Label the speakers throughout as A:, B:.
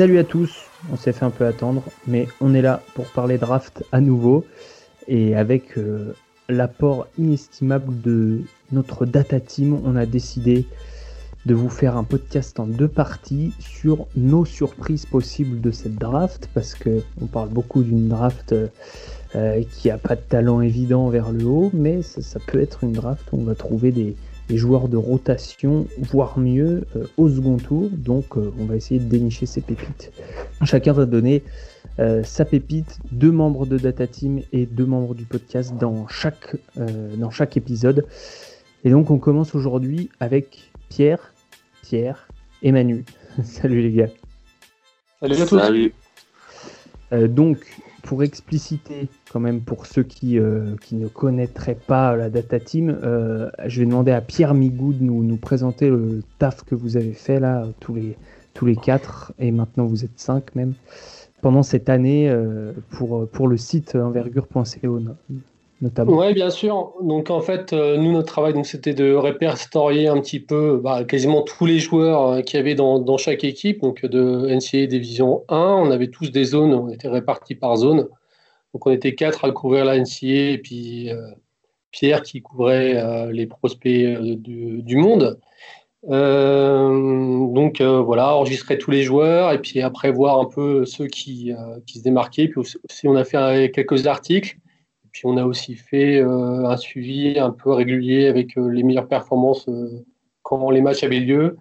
A: Salut à tous, on s'est fait un peu attendre, mais on est là pour parler draft à nouveau et avec euh, l'apport inestimable de notre data team, on a décidé de vous faire un podcast en deux parties sur nos surprises possibles de cette draft parce que on parle beaucoup d'une draft euh, qui a pas de talent évident vers le haut, mais ça, ça peut être une draft où on va trouver des, des joueurs de rotation, voire mieux, euh, au second tour. Donc euh, on va essayer de dénicher ces pépites. Chacun va donner euh, sa pépite, deux membres de Data Team et deux membres du podcast dans chaque, dans chaque épisode. Et donc on commence aujourd'hui avec Pierre, Pierre et Manu. Salut les gars.
B: Salut à tous. Salut.
A: donc pour expliciter quand même pour ceux qui, euh, qui ne connaîtraient pas la data team, euh, je vais demander à Pierre Migou de nous, nous présenter le taf que vous avez fait là, tous les, tous les quatre, et maintenant vous êtes cinq même, pendant cette année euh, pour, pour le site envergure.co notamment.
B: Oui, bien sûr. Donc en fait, nous, notre travail, c'était de répertorier un petit peu bah, quasiment tous les joueurs qu'il y avait dans, chaque équipe. Donc de NCAA Division 1, on avait tous des zones, on était répartis par zone. Donc on était quatre à couvrir la NCA et puis euh, Pierre qui couvrait euh, les prospects euh, du, monde. donc voilà, enregistrer tous les joueurs et puis après voir un peu ceux qui, qui se démarquaient. Puis aussi, on a fait quelques articles. Puis on a aussi fait un suivi un peu régulier avec les meilleures performances quand les matchs avaient lieu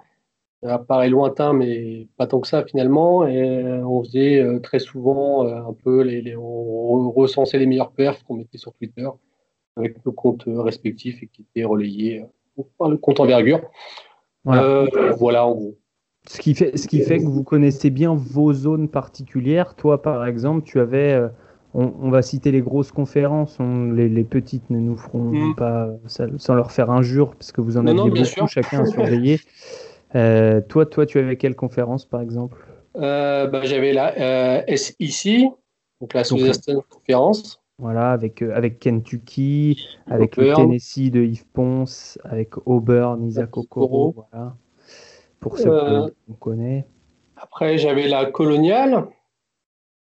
B: ça paraît lointain, mais pas tant que ça finalement. Et euh, on faisait euh, très souvent euh, un peu, les, on recensait les meilleurs perfs qu'on mettait sur Twitter avec nos comptes respectifs et qui étaient relayés par le compte envergure. Voilà. voilà en gros.
A: Ce qui, fait, ce qui fait que vous connaissez bien vos zones particulières. Toi, par exemple, tu avais, on, va citer les grosses conférences, les, petites ne nous feront mm. pas, sans leur faire injure, parce que vous en aviez beaucoup, chacun à surveiller. Euh, toi, toi, tu avais quelle conférence, par exemple?
B: Euh, bah, J'avais la euh, SEC, donc la Southeastern Conference.
A: Voilà, avec, avec Kentucky, avec le Tennessee de Yves Ponce, avec Auburn, Isaac Okoro, voilà. Pour ceux qu'on connaît.
B: Après, j'avais la Colonial,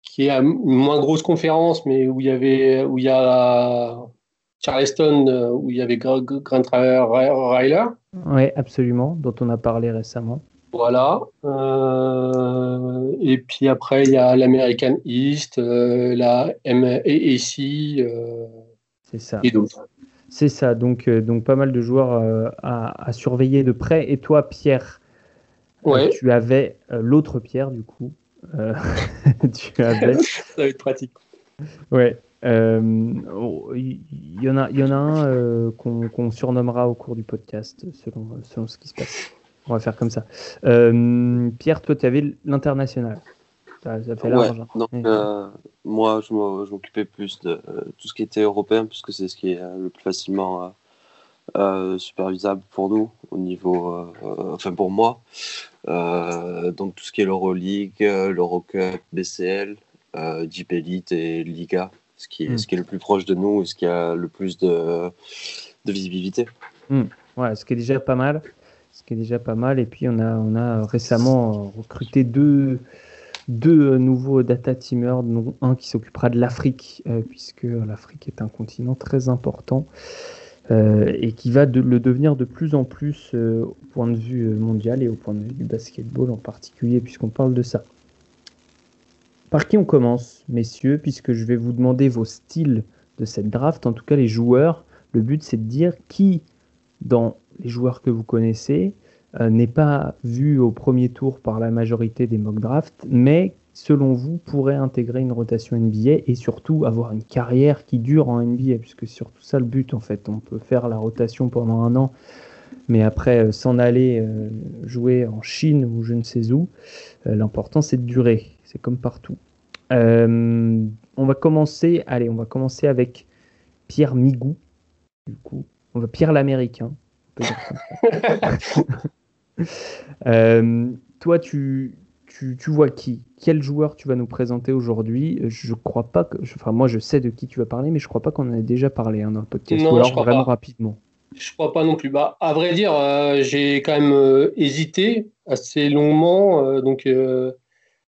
B: qui est une moins grosse conférence, mais où il y avait, où il y a Charleston, euh, où il y avait Grant Ryler.
A: Oui, absolument, dont on a parlé récemment.
B: Voilà. Euh, et puis après, il y a l'American East, euh, la MAAC
A: C'est ça. et d'autres. C'est ça, donc, donc pas mal de joueurs à, surveiller de près. Et toi, Pierre,
B: ouais.
A: tu avais l'autre Pierre, du coup.
B: tu avais... ça va être pratique.
A: Ouais, il euh, y, en a, y en a un euh, qu'on surnommera au cours du podcast, selon, selon ce qui se passe. On va faire comme ça. Euh, Pierre, toi, tu avais l'international.
C: Ça, fait large. Hein. moi, je m'occupais plus de tout ce qui était européen, puisque c'est ce qui est le plus facilement supervisable pour nous, au niveau, enfin pour moi. Donc tout ce qui est l'Euroleague, l'Eurocup, BCL, Jeep Elite et Liga ce qui, est, hmm. ce qui est le plus proche de nous et ce qui a le plus de, de visibilité.
A: Hmm. Ouais, ce qui est déjà pas mal. Ce qui est déjà pas mal. Et puis, on a, on a récemment recruté deux, deux nouveaux data teamers, dont un qui s'occupera de l'Afrique, euh, puisque l'Afrique est un continent très important. Euh, et qui va le devenir de plus en plus euh, au point de vue mondial et au point de vue du basketball en particulier, puisqu'on parle de ça. Par qui on commence, messieurs, puisque je vais vous demander vos styles de cette draft, en tout cas les joueurs. Le but, c'est de dire qui, dans les joueurs que vous connaissez, euh, n'est pas vu au premier tour par la majorité des mock drafts, mais selon vous, pourrait intégrer une rotation NBA et surtout avoir une carrière qui dure en NBA, puisque c'est surtout ça le but en fait. On peut faire la rotation pendant un an, mais après euh, s'en aller euh, jouer en Chine ou je ne sais où, l'important c'est de durer c'est comme partout. Euh, on va commencer, allez, on va commencer avec Pierre Migou. Du coup, on va Pierre l'Américain. euh, toi, tu, tu, tu, vois qui Quel joueur tu vas nous présenter aujourd'hui Je crois pas que. Enfin, moi, je sais de qui tu vas parler, mais je crois pas qu'on en ait déjà parlé hein, dans le podcast.
B: Non, alors vraiment rapidement. Je crois pas non plus. Bah, à vrai dire, euh, j'ai quand même euh, hésité assez longuement. donc,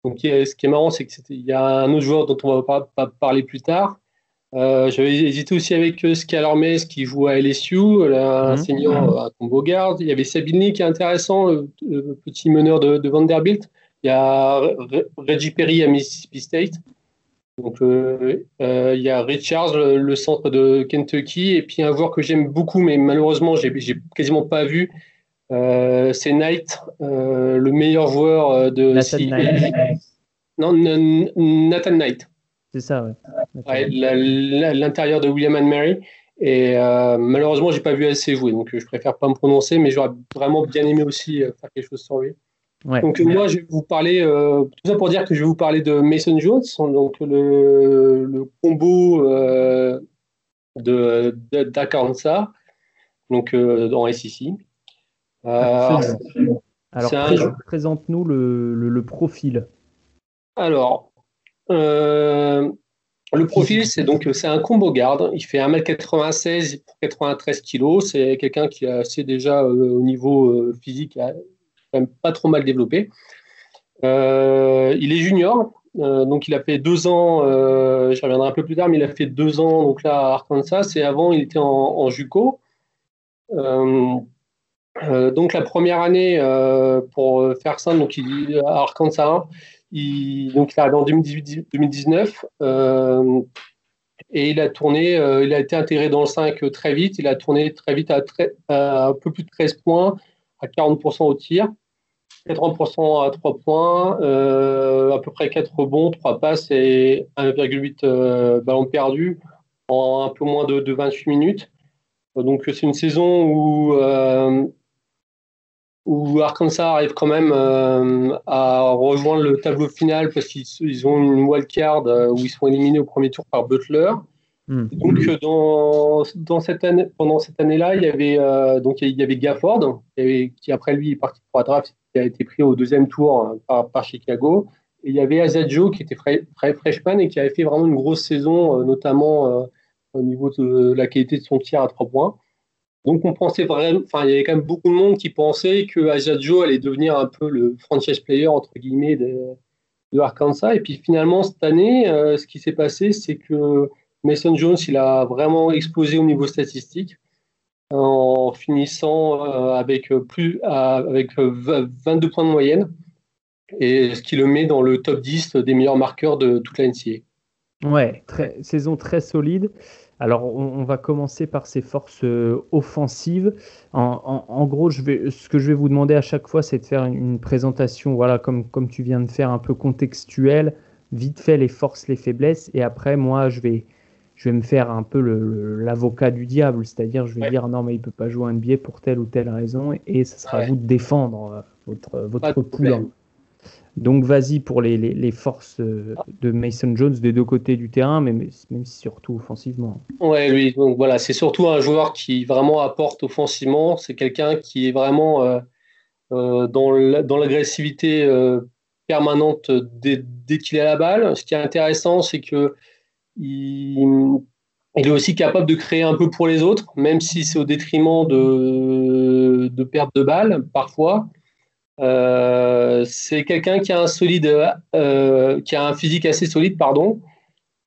B: Donc, ce qui est marrant, c'est qu'il y a un autre joueur dont on va pas, parler plus tard. J'avais hésité aussi avec Skylar Mays qui joue à LSU, un mhm. senior à combo guard. Il y avait Sabine qui est intéressant, le, petit meneur de, Vanderbilt. Il y a Reggie Perry à Mississippi State. Donc, il y a Richards, le, centre de Kentucky, et puis un joueur que j'aime beaucoup, mais malheureusement, j'ai quasiment pas vu, euh, c'est Knight, euh, le meilleur joueur euh, de.
A: Nathan Knight.
B: Non, Nathan Knight.
A: C'est ça,
B: ouais. L'intérieur de William and Mary. Et malheureusement, j'ai pas vu assez jouer, donc je préfère pas me prononcer, mais j'aurais vraiment bien aimé aussi faire quelque chose sur lui. Donc moi, je vais vous parler, tout ça pour dire que je vais vous parler de Mason Jones, donc le, le combo de d'Arkansas, donc dans SEC.
A: Euh, alors, présente-nous le, profil.
B: Alors, euh, le profil, c'est donc c'est un combo garde. Il fait 1m96 pour 93 kg. C'est quelqu'un qui est assez déjà euh, au niveau physique, même pas trop mal développé. il est junior, donc il a fait deux ans, je reviendrai un peu plus tard, mais il a fait deux ans donc là à Arkansas et avant il était en, JUCO. Euh, donc la première année, euh, pour faire ça, donc il, à Arkansas, il, donc il est arrivé en 2018-2019 euh, et il a tourné, il a été intégré dans le 5 très vite. Il a tourné très vite à, un peu plus de 13 points, à 40% au tir, 80% à 3 points, à peu près 4 rebonds, 3 passes et 1,8 ballons perdus en un peu moins de, de 28 minutes. Donc c'est une saison où où Arkansas arrive quand même euh, à rejoindre le tableau final parce qu'ils ont une wildcard euh, où ils sont éliminés au premier tour par Butler. Hmm. Donc euh, dans, dans, cette année, pendant cette année-là, il y avait donc il y avait Gafford qui après lui est parti pour la draft, qui a été pris au deuxième tour par, Chicago. Et il y avait Azadjo qui était très freshman et qui avait fait vraiment une grosse saison, notamment au niveau de la qualité de son tir à trois points. Donc on pensait vraiment, enfin il y avait quand même beaucoup de monde qui pensait que Ajadjo allait devenir un peu le franchise player entre guillemets de, Arkansas. Et puis finalement cette année, euh, ce qui s'est passé, c'est que Mason Jones il a vraiment explosé au niveau statistique en finissant euh, avec plus avec 22 points de moyenne et ce qui le met dans le top 10 des meilleurs marqueurs de toute la NCAA.
A: Ouais, saison très solide. Alors, on, va commencer par ses forces euh, offensives. En, gros, ce que je vais vous demander à chaque fois, c'est de faire une, présentation, voilà, comme, comme tu viens de faire, un peu contextuelle, vite fait les forces, les faiblesses, et après, moi, je vais, je vais me faire un peu l'avocat du diable, c'est-à-dire, je vais dire non, mais il peut pas jouer un biais pour telle ou telle raison, et, ce sera à vous de défendre euh, votre, votre poulain. Donc vas-y pour les, les, forces euh, de Mason Jones des deux côtés du terrain, mais même surtout offensivement.
B: Ouais, lui, donc voilà, c'est surtout un joueur qui vraiment apporte offensivement. C'est quelqu'un qui est vraiment euh, euh, dans l'agressivité permanente dès, qu'il est à la balle. Ce qui est intéressant, c'est que il, est aussi capable de créer un peu pour les autres, même si c'est au détriment de, de perte de balles parfois. Euh, c'est quelqu'un qui a un solide, euh, qui a un physique assez solide, pardon.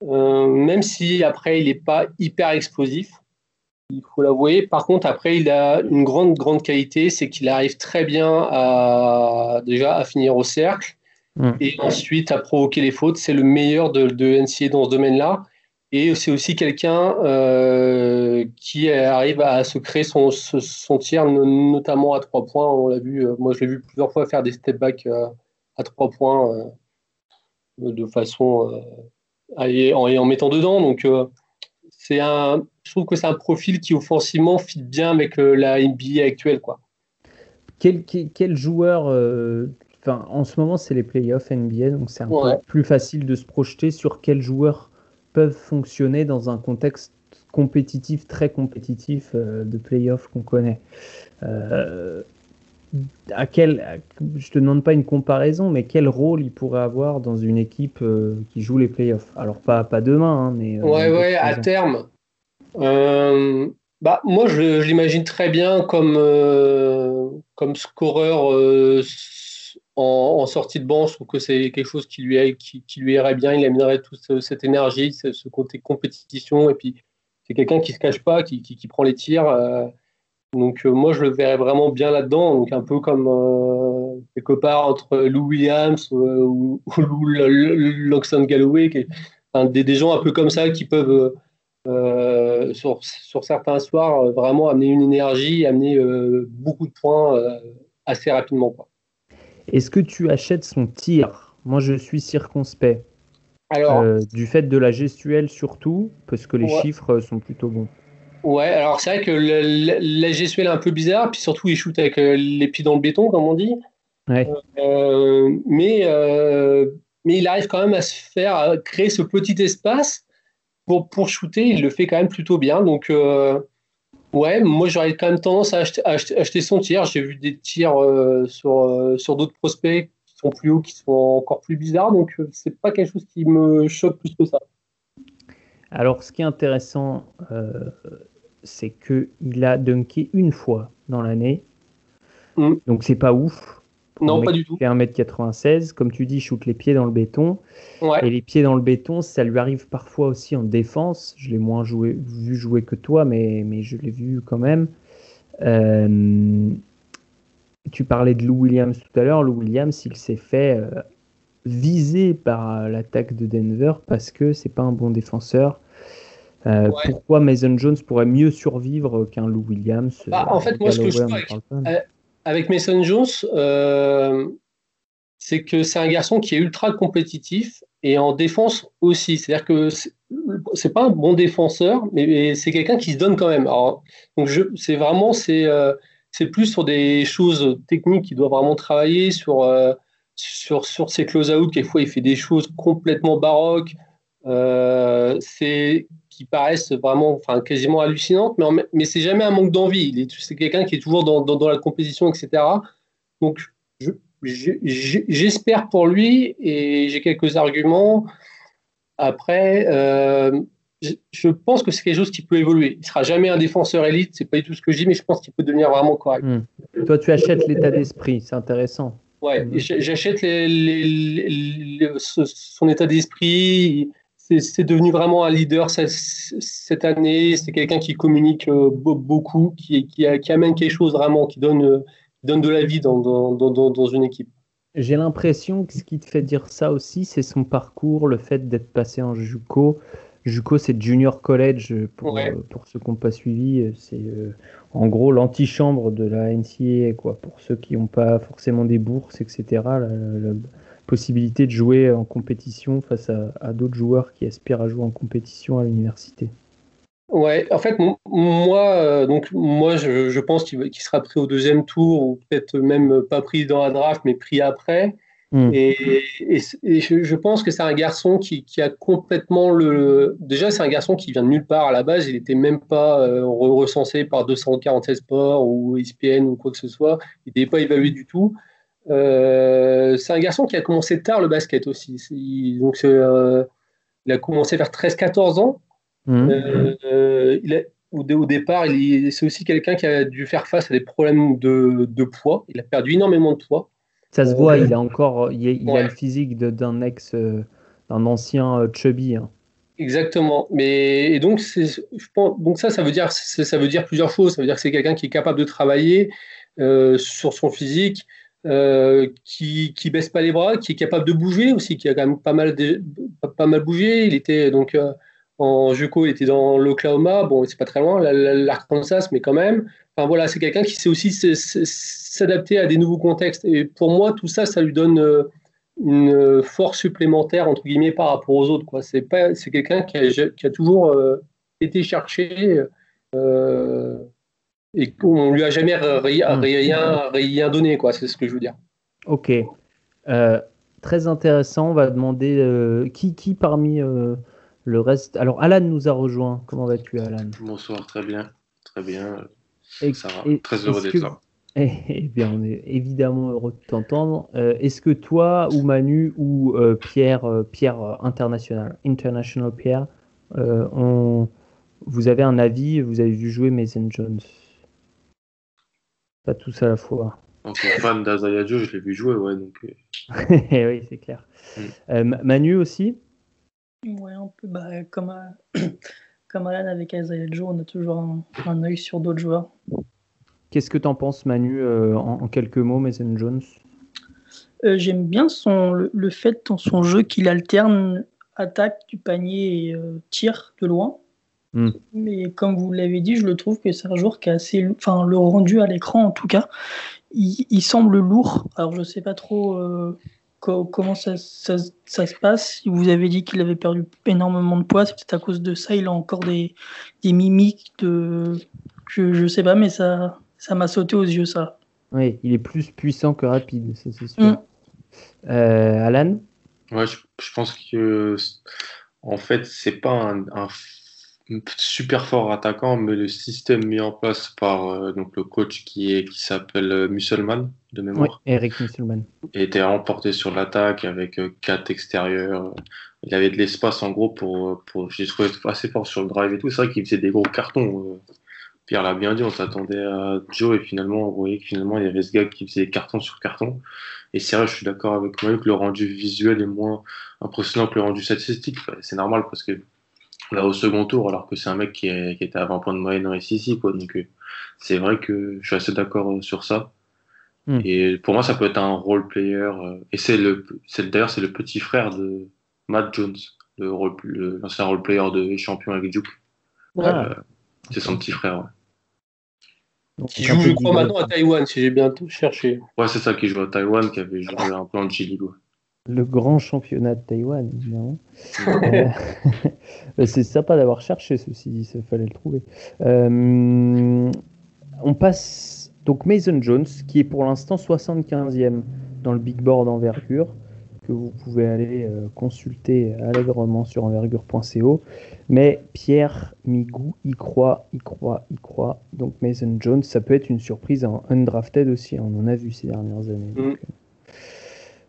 B: Euh, même si après il n'est pas hyper explosif, il faut l'avouer. Par contre, après il a une grande grande qualité, c'est qu'il arrive très bien à déjà à finir au cercle hmm. et ensuite à provoquer les fautes. C'est le meilleur de, de NCA dans ce domaine-là. Et c'est aussi quelqu'un euh, qui arrive à se créer son, son tir, notamment à trois points. On l'a vu, euh, moi je l'ai vu plusieurs fois faire des step back euh, à trois points de façon en, en, mettant dedans. Donc c'est un, je trouve que c'est un profil qui offensivement fit bien avec la NBA actuelle, quoi.
A: Quel, quel, joueur Enfin, en ce moment, c'est les playoffs NBA, donc c'est un peu plus facile de se projeter sur quel joueur peuvent fonctionner dans un contexte compétitif, très compétitif euh, de playoff qu'on connaît. Euh, à quel, je te demande pas une comparaison, mais quel rôle il pourrait avoir dans une équipe euh, qui joue les playoffs? Alors pas, pas demain, hein, mais...
B: ouais, ouais, à terme. bah, moi, je, l'imagine très bien comme, comme scoreur en, sortie de banc. Je que c'est quelque chose qui lui, qui, lui irait bien. Il amènerait toute cette énergie, ce, côté compétition. Et puis, c'est quelqu'un qui se cache pas, qui, qui, prend les tirs. Euh, donc, euh, moi, je le verrais vraiment bien là-dedans. Donc, un peu comme euh, quelque part entre Lou Williams ou, ou Loxon Galloway, des, des, gens un peu comme ça qui peuvent. sur, sur, certains soirs, vraiment amener une énergie, amener beaucoup de points assez rapidement.
A: Est-ce que tu achètes son tir? Moi, je suis circonspect. Alors, euh, du fait de la gestuelle surtout, parce que les chiffres sont plutôt bons.
B: Ouais, alors c'est vrai que la gestuelle est un peu bizarre, puis surtout il shoot avec euh, les pieds dans le béton, comme on dit. Ouais. Euh, mais, mais il arrive quand même à se faire à créer ce petit espace pour, pour shooter. Il le fait quand même plutôt bien. Donc, Ouais, moi j'aurais quand même tendance à acheter, son tir. J'ai vu des tirs euh, sur, euh, sur d'autres prospects qui sont plus hauts, qui sont encore plus bizarres, donc euh, c'est pas quelque chose qui me choque plus que ça.
A: Alors ce qui est intéressant, c'est qu'il a dunké une fois dans l'année, mm. donc c'est pas ouf.
B: Non, pas du tout.
A: Il fait 1m96, comme tu dis, il shoot les pieds dans le béton. Et les pieds dans le béton, ça lui arrive parfois aussi en défense. Je l'ai moins joué, vu jouer que toi, mais, mais je l'ai vu quand même. Euh, tu parlais de Lou Williams tout à l'heure. Lou Williams, il s'est fait euh, viser par l'attaque de Denver parce que c'est pas un bon défenseur. Euh, pourquoi Mason Jones pourrait mieux survivre qu'un Lou Williams
B: bah, En fait, moi, ce que je avec Mason Jones, euh, c'est que c'est un garçon qui est ultra compétitif et en défense aussi. C'est-à-dire que c'est pas un bon défenseur, mais c'est quelqu'un qui se donne quand même. donc c'est vraiment c'est euh, c'est plus sur des choses techniques qu'il doit vraiment travailler sur euh, sur sur ses close-out. Quelquefois, il fait des choses complètement baroques. c'est qui paraissent vraiment, enfin, quasiment hallucinantes, mais, mais c'est jamais un manque d'envie. C'est quelqu'un qui est toujours dans, dans, la compétition, etc. Donc, j'espère pour lui et j'ai quelques arguments. Après, euh, je pense que c'est quelque chose qui peut évoluer. Il sera jamais un défenseur élite, c'est pas du tout ce que je dis, mais je pense qu'il peut devenir vraiment correct. Hmm.
A: Toi, tu achètes l'état d'esprit, c'est intéressant.
B: Ouais, hmm. j'achète son état d'esprit c'est devenu vraiment un leader cette, année. C'est quelqu'un qui communique euh, beaucoup, qui, qui, amène quelque chose vraiment, qui donne, euh, donne de la vie dans, dans, une équipe.
A: J'ai l'impression que ce qui te fait dire ça aussi, c'est son parcours, le fait d'être passé en JUCO. JUCO, c'est Junior College, pour, euh, pour ceux qui n'ont pas suivi. C'est en gros l'antichambre de la NCAA, quoi, pour ceux qui n'ont pas forcément des bourses, etc possibilité de jouer en compétition face à, d'autres joueurs qui aspirent à jouer en compétition à l'université
B: Ouais, en fait, moi, euh, donc moi, je, pense qu'il sera pris au deuxième tour ou peut-être même pas pris dans la draft, mais pris après. Hmm. Et, je, pense que c'est un garçon qui, a complètement le. Déjà, c'est un garçon qui vient de nulle part à la base. Il n'était même pas euh, recensé par 246 Sports ou ESPN ou quoi que ce soit. Il n'était pas évalué du tout. Euh, c'est un garçon qui a commencé tard le basket aussi. donc, euh, il a commencé vers 13-14 ans. Mmh. Euh, il au, départ, c'est aussi quelqu'un qui a dû faire face à des problèmes de, poids. Il a perdu énormément de poids.
A: Ça se voit, il a encore il, a, le physique d'un ex, d'un ancien chubby. Hein.
B: Exactement. Mais et donc, je pense, donc ça, ça veut dire, ça veut dire plusieurs choses. Ça veut dire que c'est quelqu'un qui est capable de travailler sur son physique, euh, qui, qui baisse pas les bras, qui est capable de bouger aussi, qui a quand même pas mal, pas mal bougé. Il était donc euh, en JUCO, il était dans l'Oklahoma, bon, c'est pas très loin, l'Arkansas, mais quand même. Enfin voilà, c'est quelqu'un qui sait aussi s'adapter à des nouveaux contextes. Et pour moi, tout ça, ça lui donne euh, une force supplémentaire entre guillemets par rapport aux autres. C'est pas, c'est quelqu'un qui a, toujours été cherché. Euh, et qu'on lui a jamais rien, hmm. rien, donné, quoi. C'est ce que je veux dire.
A: Ok. Euh, très intéressant. On va demander euh, qui, qui parmi euh, le reste? Alors, Alan nous a rejoint. Comment vas-tu, Alan?
D: Bonsoir, très bien. Très bien. très heureux d'être là.
A: Eh, eh, bien, on est évidemment heureux de t'entendre. Est-ce que toi, ou Manu, ou Pierre, Pierre International, International Pierre, on... vous avez un avis? Vous avez vu jouer Mason Jones? Pas tous à la fois.
D: En tant que fan d'Azaya Joe, je l'ai vu jouer, ouais. Donc...
A: oui, c'est clair. Mm. Manu aussi?
E: Ouais, un peu bah, comme, comme Alan avec Isaiah Joe, on a toujours un, un œil sur d'autres joueurs.
A: Qu'est-ce que tu en penses, Manu, euh, en, quelques mots, Mason Jones?
E: Euh, J'aime bien son, le, fait dans son jeu qu'il alterne attaque du panier et euh, tir de loin. Hmm. Mais comme vous l'avez dit, je le trouve que c'est un joueur qui a assez. Enfin, le rendu à l'écran, en tout cas, il, semble lourd. Alors, je ne sais pas trop comment ça, ça, se passe Vous avez dit qu'il avait perdu énormément de poids, c'est peut-être à cause de ça, il a encore des, des mimiques de... Je ne sais pas, mais ça ça m'a sauté aux yeux, ça.
A: Oui, il est plus puissant que rapide, c'est sûr. Mm. Euh, Alan?
D: Ouais, je, pense que en fait, c'est pas un, super fort attaquant, mais le système mis en place par euh, donc le coach qui est qui s'appelle euh, Musselman de mémoire.
A: Oui, Eric Musselman.
D: Était remporté sur l'attaque avec quatre extérieurs. Il avait de l'espace en gros pour, pour j'ai trouvé assez fort sur le drive et tout. C'est vrai qu'il faisait des gros cartons. Pierre l'a bien dit, on s'attendait à Joe et finalement on voyait que finalement il y avait ce gars qui faisait carton sur carton. Et c'est vrai, je suis d'accord avec moi que le rendu visuel est moins impressionnant que le rendu statistique. C'est normal parce que là au second tour, alors que c'est un mec qui, était à 20 points de moyenne en SEC, quoi. Donc euh, c'est vrai que je suis assez d'accord euh, sur ça. Hmm. Et pour moi, ça peut être un role player. Euh, et c'est le, d'ailleurs c'est le petit frère de Matt Jones, l'ancien role player de champion avec Duke. C'est son petit frère.
B: qui joue, je crois, maintenant à Taïwan, si j'ai bien tout cherché.
D: Ouais, c'est ça, qui joue à Taïwan, qui avait joué un peu en Chili.
A: Le grand championnat de Taïwan, évidemment. Euh, c'est sympa d'avoir cherché ceci, il fallait le trouver. Euh, on passe donc Mason Jones, qui est pour l'instant 75e dans le big board envergure que vous pouvez aller euh, consulter allègrement sur envergure.co. Mais Pierre Migou y croit, y croit, y croit. Donc Mason Jones, ça peut être une surprise en undrafted aussi. On en a vu ces dernières années. Mm.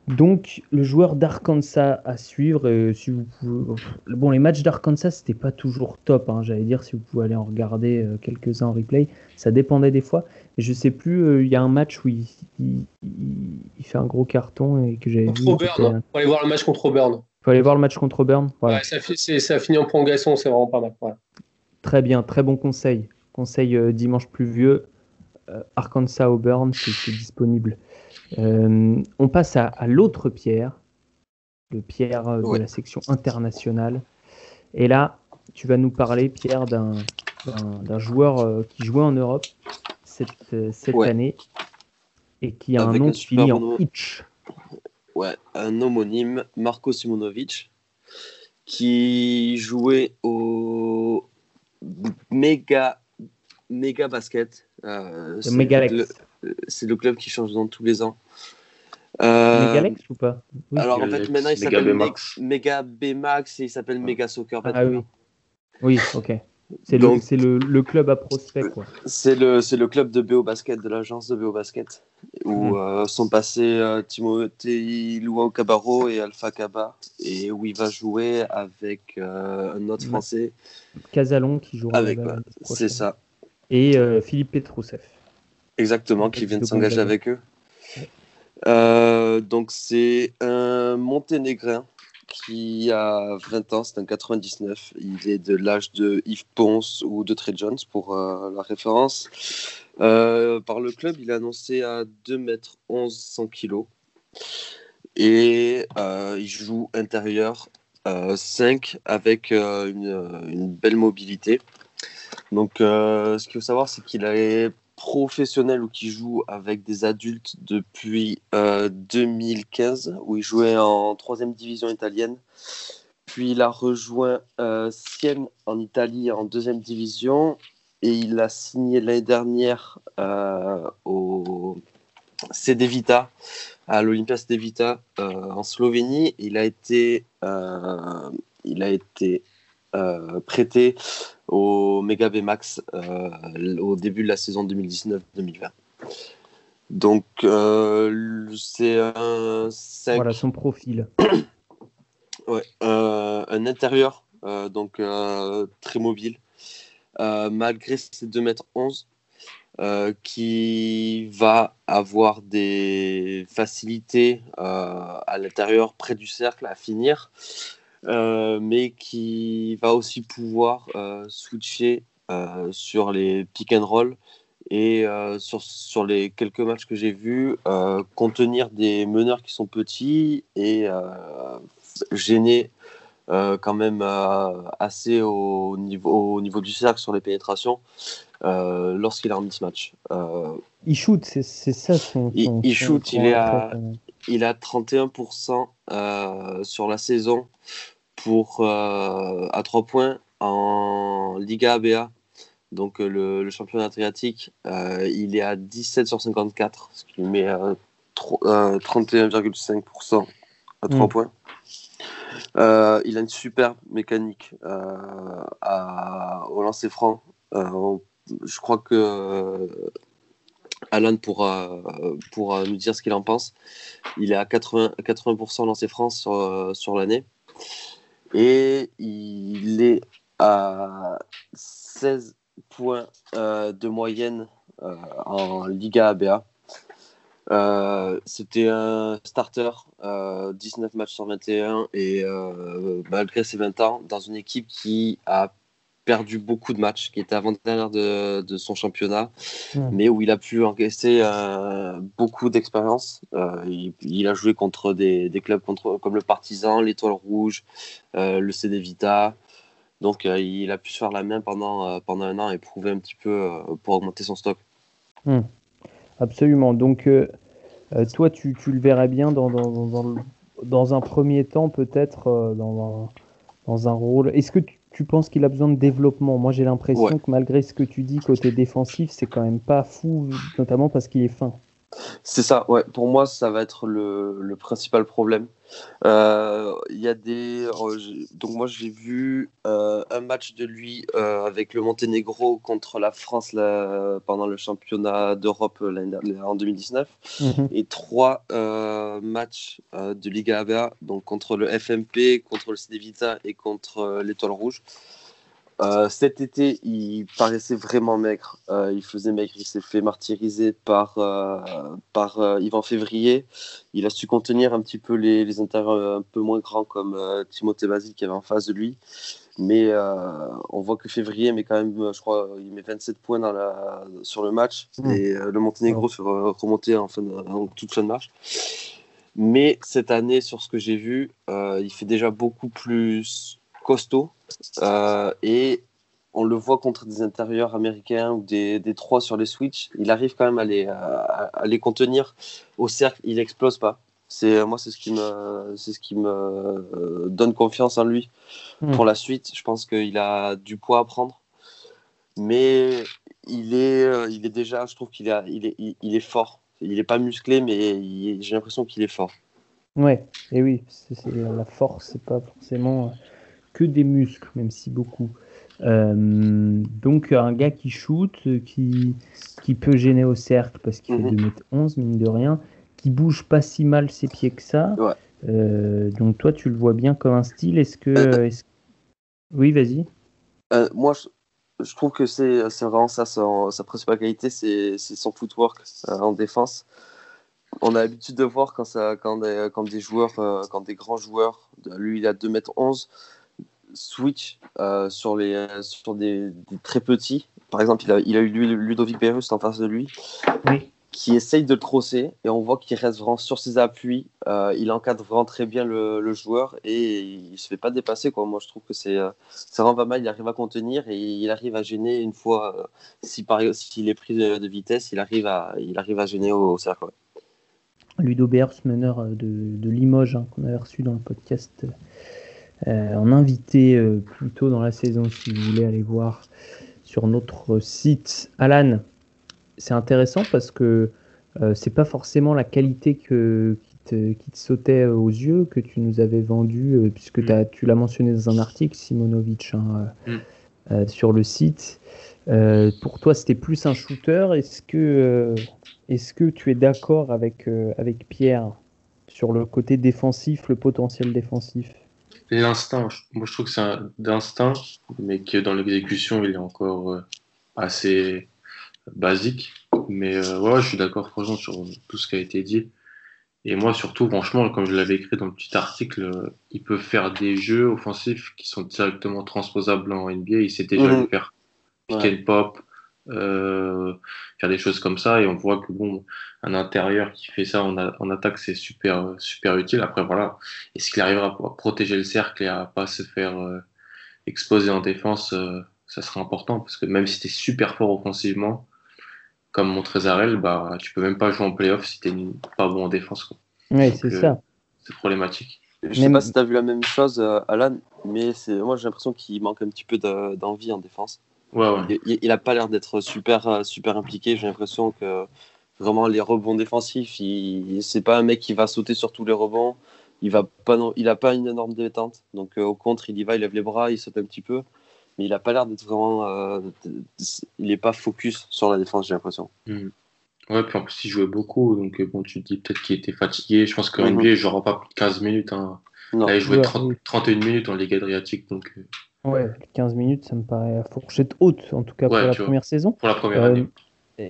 A: Euh, donc, le joueur d'Arkansas à suivre, euh, si vous bon, les matchs d'Arkansas, c'était pas toujours top. Hein, j'allais dire, si vous pouvez aller en regarder euh, quelques-uns en replay, ça dépendait des fois. Je sais plus, euh, il y a un match où il, fait un gros carton et que j'avais vu.
B: Auburn. Faut aller voir le match contre Auburn.
A: Faut aller voir le match contre Auburn.
B: Voilà. ça, ça finit en prolongation, c'est vraiment pas mal.
A: Très bien, très bon conseil. Conseil dimanche pluvieux. Arkansas Auburn, c'est disponible. Euh, on passe à, l'autre Pierre, le Pierre euh, de la section internationale. Et là, tu vas nous parler, Pierre, d'un joueur euh, qui jouait en Europe cette, année et qui a un nom qui finit en Itch.
C: Ouais, un homonyme, Marco Simonovic, qui jouait au Mega, Mega Basket.
A: Euh,
C: c'est le club qui change dans tous les ans.
A: Euh, Megalex ou pas
C: Alors en fait, maintenant il s'appelle Mega B-Max et il s'appelle Mega Soccer.
A: Ah oui. Oui, ok. C'est le, le, club à prospect, quoi.
C: C'est le, le club de BO Basket, de l'agence de BO Basket, où hmm. euh, sont passés euh, Timothée Luau Cabarro et Alpha Kaba, et où il va jouer avec euh, un autre français.
A: Casalon qui jouera
C: avec. c'est ça.
A: Et Philippe Petrouseff.
C: Exactement, qui vient de s'engager avec eux. Euh, donc c'est un Monténégrin qui a 20 ans, c'est un 99. Il est de l'âge de Yves Ponce ou de Trey Jones pour euh, la référence. Euh, par le club, il est annoncé à 2 m 11 100 kg. Et il joue intérieur 5 avec une, une, belle mobilité. Donc ce qu'il faut savoir, c'est qu'il a professionnel ou qui joue avec des adultes depuis 2015, euh, où il jouait en troisième division italienne. Puis il a rejoint euh, Sienne en Italie en deuxième division et il a signé l'année dernière euh, au CD Vita, à l'Olympia CD Vita euh, en Slovénie. Il a été, il a été prêté au Mega Max euh, au début de la saison 2019-2020. Donc, euh, c'est un.
A: Voilà son profil.
C: ouais, euh, un intérieur, donc très mobile, malgré ses 2 m 11, qui va avoir des facilités à l'intérieur, près du cercle, à finir, mais qui va aussi pouvoir switcher sur les pick and roll et sur, sur, les quelques matchs que j'ai vus, contenir des meneurs qui sont petits et gêner quand même assez au niveau, au niveau du cercle sur les pénétrations. Euh, lorsqu'il est en mismatch.
A: Euh, il shoot, c'est ça son.
C: il, shoot, il, est à, il a 31% euh, sur la saison pour, à 3 points en Liga ABA. Donc le, le championnat adriatique, il est à 17 sur 54, ce qui met 31,5% à 3 mm. points. il a une superbe mécanique à, au lancer franc je crois que euh, Alan pourra, pourra nous dire ce qu'il en pense. Il est à 80%, 80 lancé France sur, sur l'année. Et il est à 16 points euh, de moyenne euh, en Liga ABA. C'était un starter, 19 matchs sur 21, et malgré ses 20 ans, dans une équipe qui a perdu beaucoup de matchs, qui était avant-dernière de, de, son championnat, mais où il a pu encaisser euh, beaucoup d'expérience. Euh, il, a joué contre des, des clubs contre, comme le Partizan, l'Étoile Rouge, euh, le CD Vita. Donc il a pu se faire la main pendant, pendant un an et prouver un petit peu pour augmenter son stock.
A: Hmm. Absolument. Donc toi, tu, tu, le verrais bien dans, dans, dans, dans un premier temps, peut-être dans, dans un rôle. Est-ce que tu tu penses qu'il a besoin de développement Moi, j'ai l'impression que malgré ce que tu dis côté défensif, c'est quand même pas fou, notamment parce qu'il est fin.
C: C'est ça, ouais. Pour moi, ça va être le, principal problème. Euh, il y a des. Euh, donc, moi, j'ai vu euh, un match de lui avec le Monténégro contre la France pendant le championnat d'Europe en 2019 mhm. et trois matchs de Liga ABA, donc contre le FMP, contre le CD Vita et contre l'Étoile Rouge. Euh, cet été, il paraissait vraiment maigre. Euh, il faisait maigre. Il s'est fait martyriser par, euh, par Yvan Février. Il a su contenir un petit peu les, les intérieurs un peu moins grands comme Timothée Basile qui avait en face de lui. Mais on voit que Février met quand même, je crois, il met 27 points dans la, sur le match. Mmh. Et le Monténégro se remonter en, fin en toute fin de marche. Mais cette année, sur ce que j'ai vu, il fait déjà beaucoup plus costaud. Euh, et on le voit contre des intérieurs américains ou des, des trois sur les switch. Il arrive quand même à les, à, les contenir au cercle. Il explose pas. C'est moi, c'est ce qui me, c'est ce qui me euh, donne confiance en lui hmm. pour la suite. Je pense qu'il a du poids à prendre, mais il est, euh, il est déjà. Je trouve qu'il est, il est, il est fort. Il est pas musclé, mais j'ai l'impression qu'il est fort.
A: Ouais, et oui, c'est la force, c'est pas forcément que des muscles, même si beaucoup. Euh, donc un gars qui shoot, qui, qui peut gêner au cercle parce qu'il fait 2m11, mhm. mine de rien, qui bouge pas si mal ses pieds que ça. Euh, donc toi, tu le vois bien comme un style. Est-ce que... Euh, oui, vas-y.
C: moi, je, trouve que c'est vraiment ça, sa principale qualité, c'est son footwork en défense. On a l'habitude de voir quand, ça, quand, des, quand des joueurs, quand des grands joueurs, lui il a 2m11, switch euh, sur, les, sur des, très petits. Par exemple, il a, il a eu Ludovic Berus en face de lui, qui essaye de le trosser, et on voit qu'il reste vraiment sur ses appuis. Euh, il encadre vraiment très bien le, joueur, et il se fait pas dépasser. Quoi. Moi, je trouve que c'est vraiment pas mal. Il arrive à contenir, et il arrive à gêner une fois, euh, si s'il est pris de, vitesse, il arrive à, il arrive à gêner au, cercle.
A: Ludo Berus, meneur de, de Limoges, hein, qu'on avait reçu dans le podcast euh, en invité euh, plus tôt dans la saison si vous voulez aller voir sur notre site. Alan, c'est intéressant parce que euh, c'est pas forcément la qualité que, qui, te, sautait aux yeux que tu nous avais vendu, puisque mm. tu l'as mentionné dans un article, Simonovic, hein, mm. sur le site. pour toi, c'était plus un shooter. Est-ce que, est-ce que tu es d'accord avec, avec Pierre sur le côté défensif, le potentiel défensif?
D: L'instinct, moi je trouve que c'est un d'instinct, mais que dans l'exécution il est encore euh, assez basique. Mais ouais, je suis d'accord franchement sur tout ce qui a été dit. Et moi, surtout, franchement, comme je l'avais écrit dans le petit article, il peut faire des jeux offensifs qui sont directement transposables en NBA. Il sait déjà mmh. faire pick and pop, euh, faire des choses comme ça. Et on voit que bon, un intérieur qui fait ça en, en attaque, c'est super, super utile. Après, voilà, est-ce qu'il arrivera à protéger le cercle et à pas se faire euh, exposer en défense euh, Ça sera important parce que même si tu es super fort offensivement, comme Montrezarel, bah, tu peux même pas jouer en playoff si tu n'es pas bon en défense.
A: Oui, c'est ça.
D: C'est problématique.
C: Je sais pas si tu as vu la même chose, Alan, mais moi j'ai l'impression qu'il manque un petit peu d'envie en défense. Il, n'a pas l'air d'être super, euh, super impliqué. J'ai l'impression que vraiment les rebonds défensifs, il, c'est pas un mec qui va sauter sur tous les rebonds. Il va pas, il a pas une énorme détente. Donc euh, au contre, il y va, il lève les bras, il saute un petit peu, mais il a pas l'air d'être vraiment, euh, il est pas focus sur la défense. J'ai l'impression.
D: Mmh. Ouais, puis en plus il jouait beaucoup, donc bon, tu te dis peut-être qu'il était fatigué. Je pense qu'en mmh. NBA, il jouera pas plus de 15 minutes. Hein. Là, il jouait 31 minutes en Ligue Adriatique, donc.
A: Ouais, 15 minutes, ça me paraît à fourchette haute, en tout cas pour la première saison.
D: Pour la première année.
A: Euh,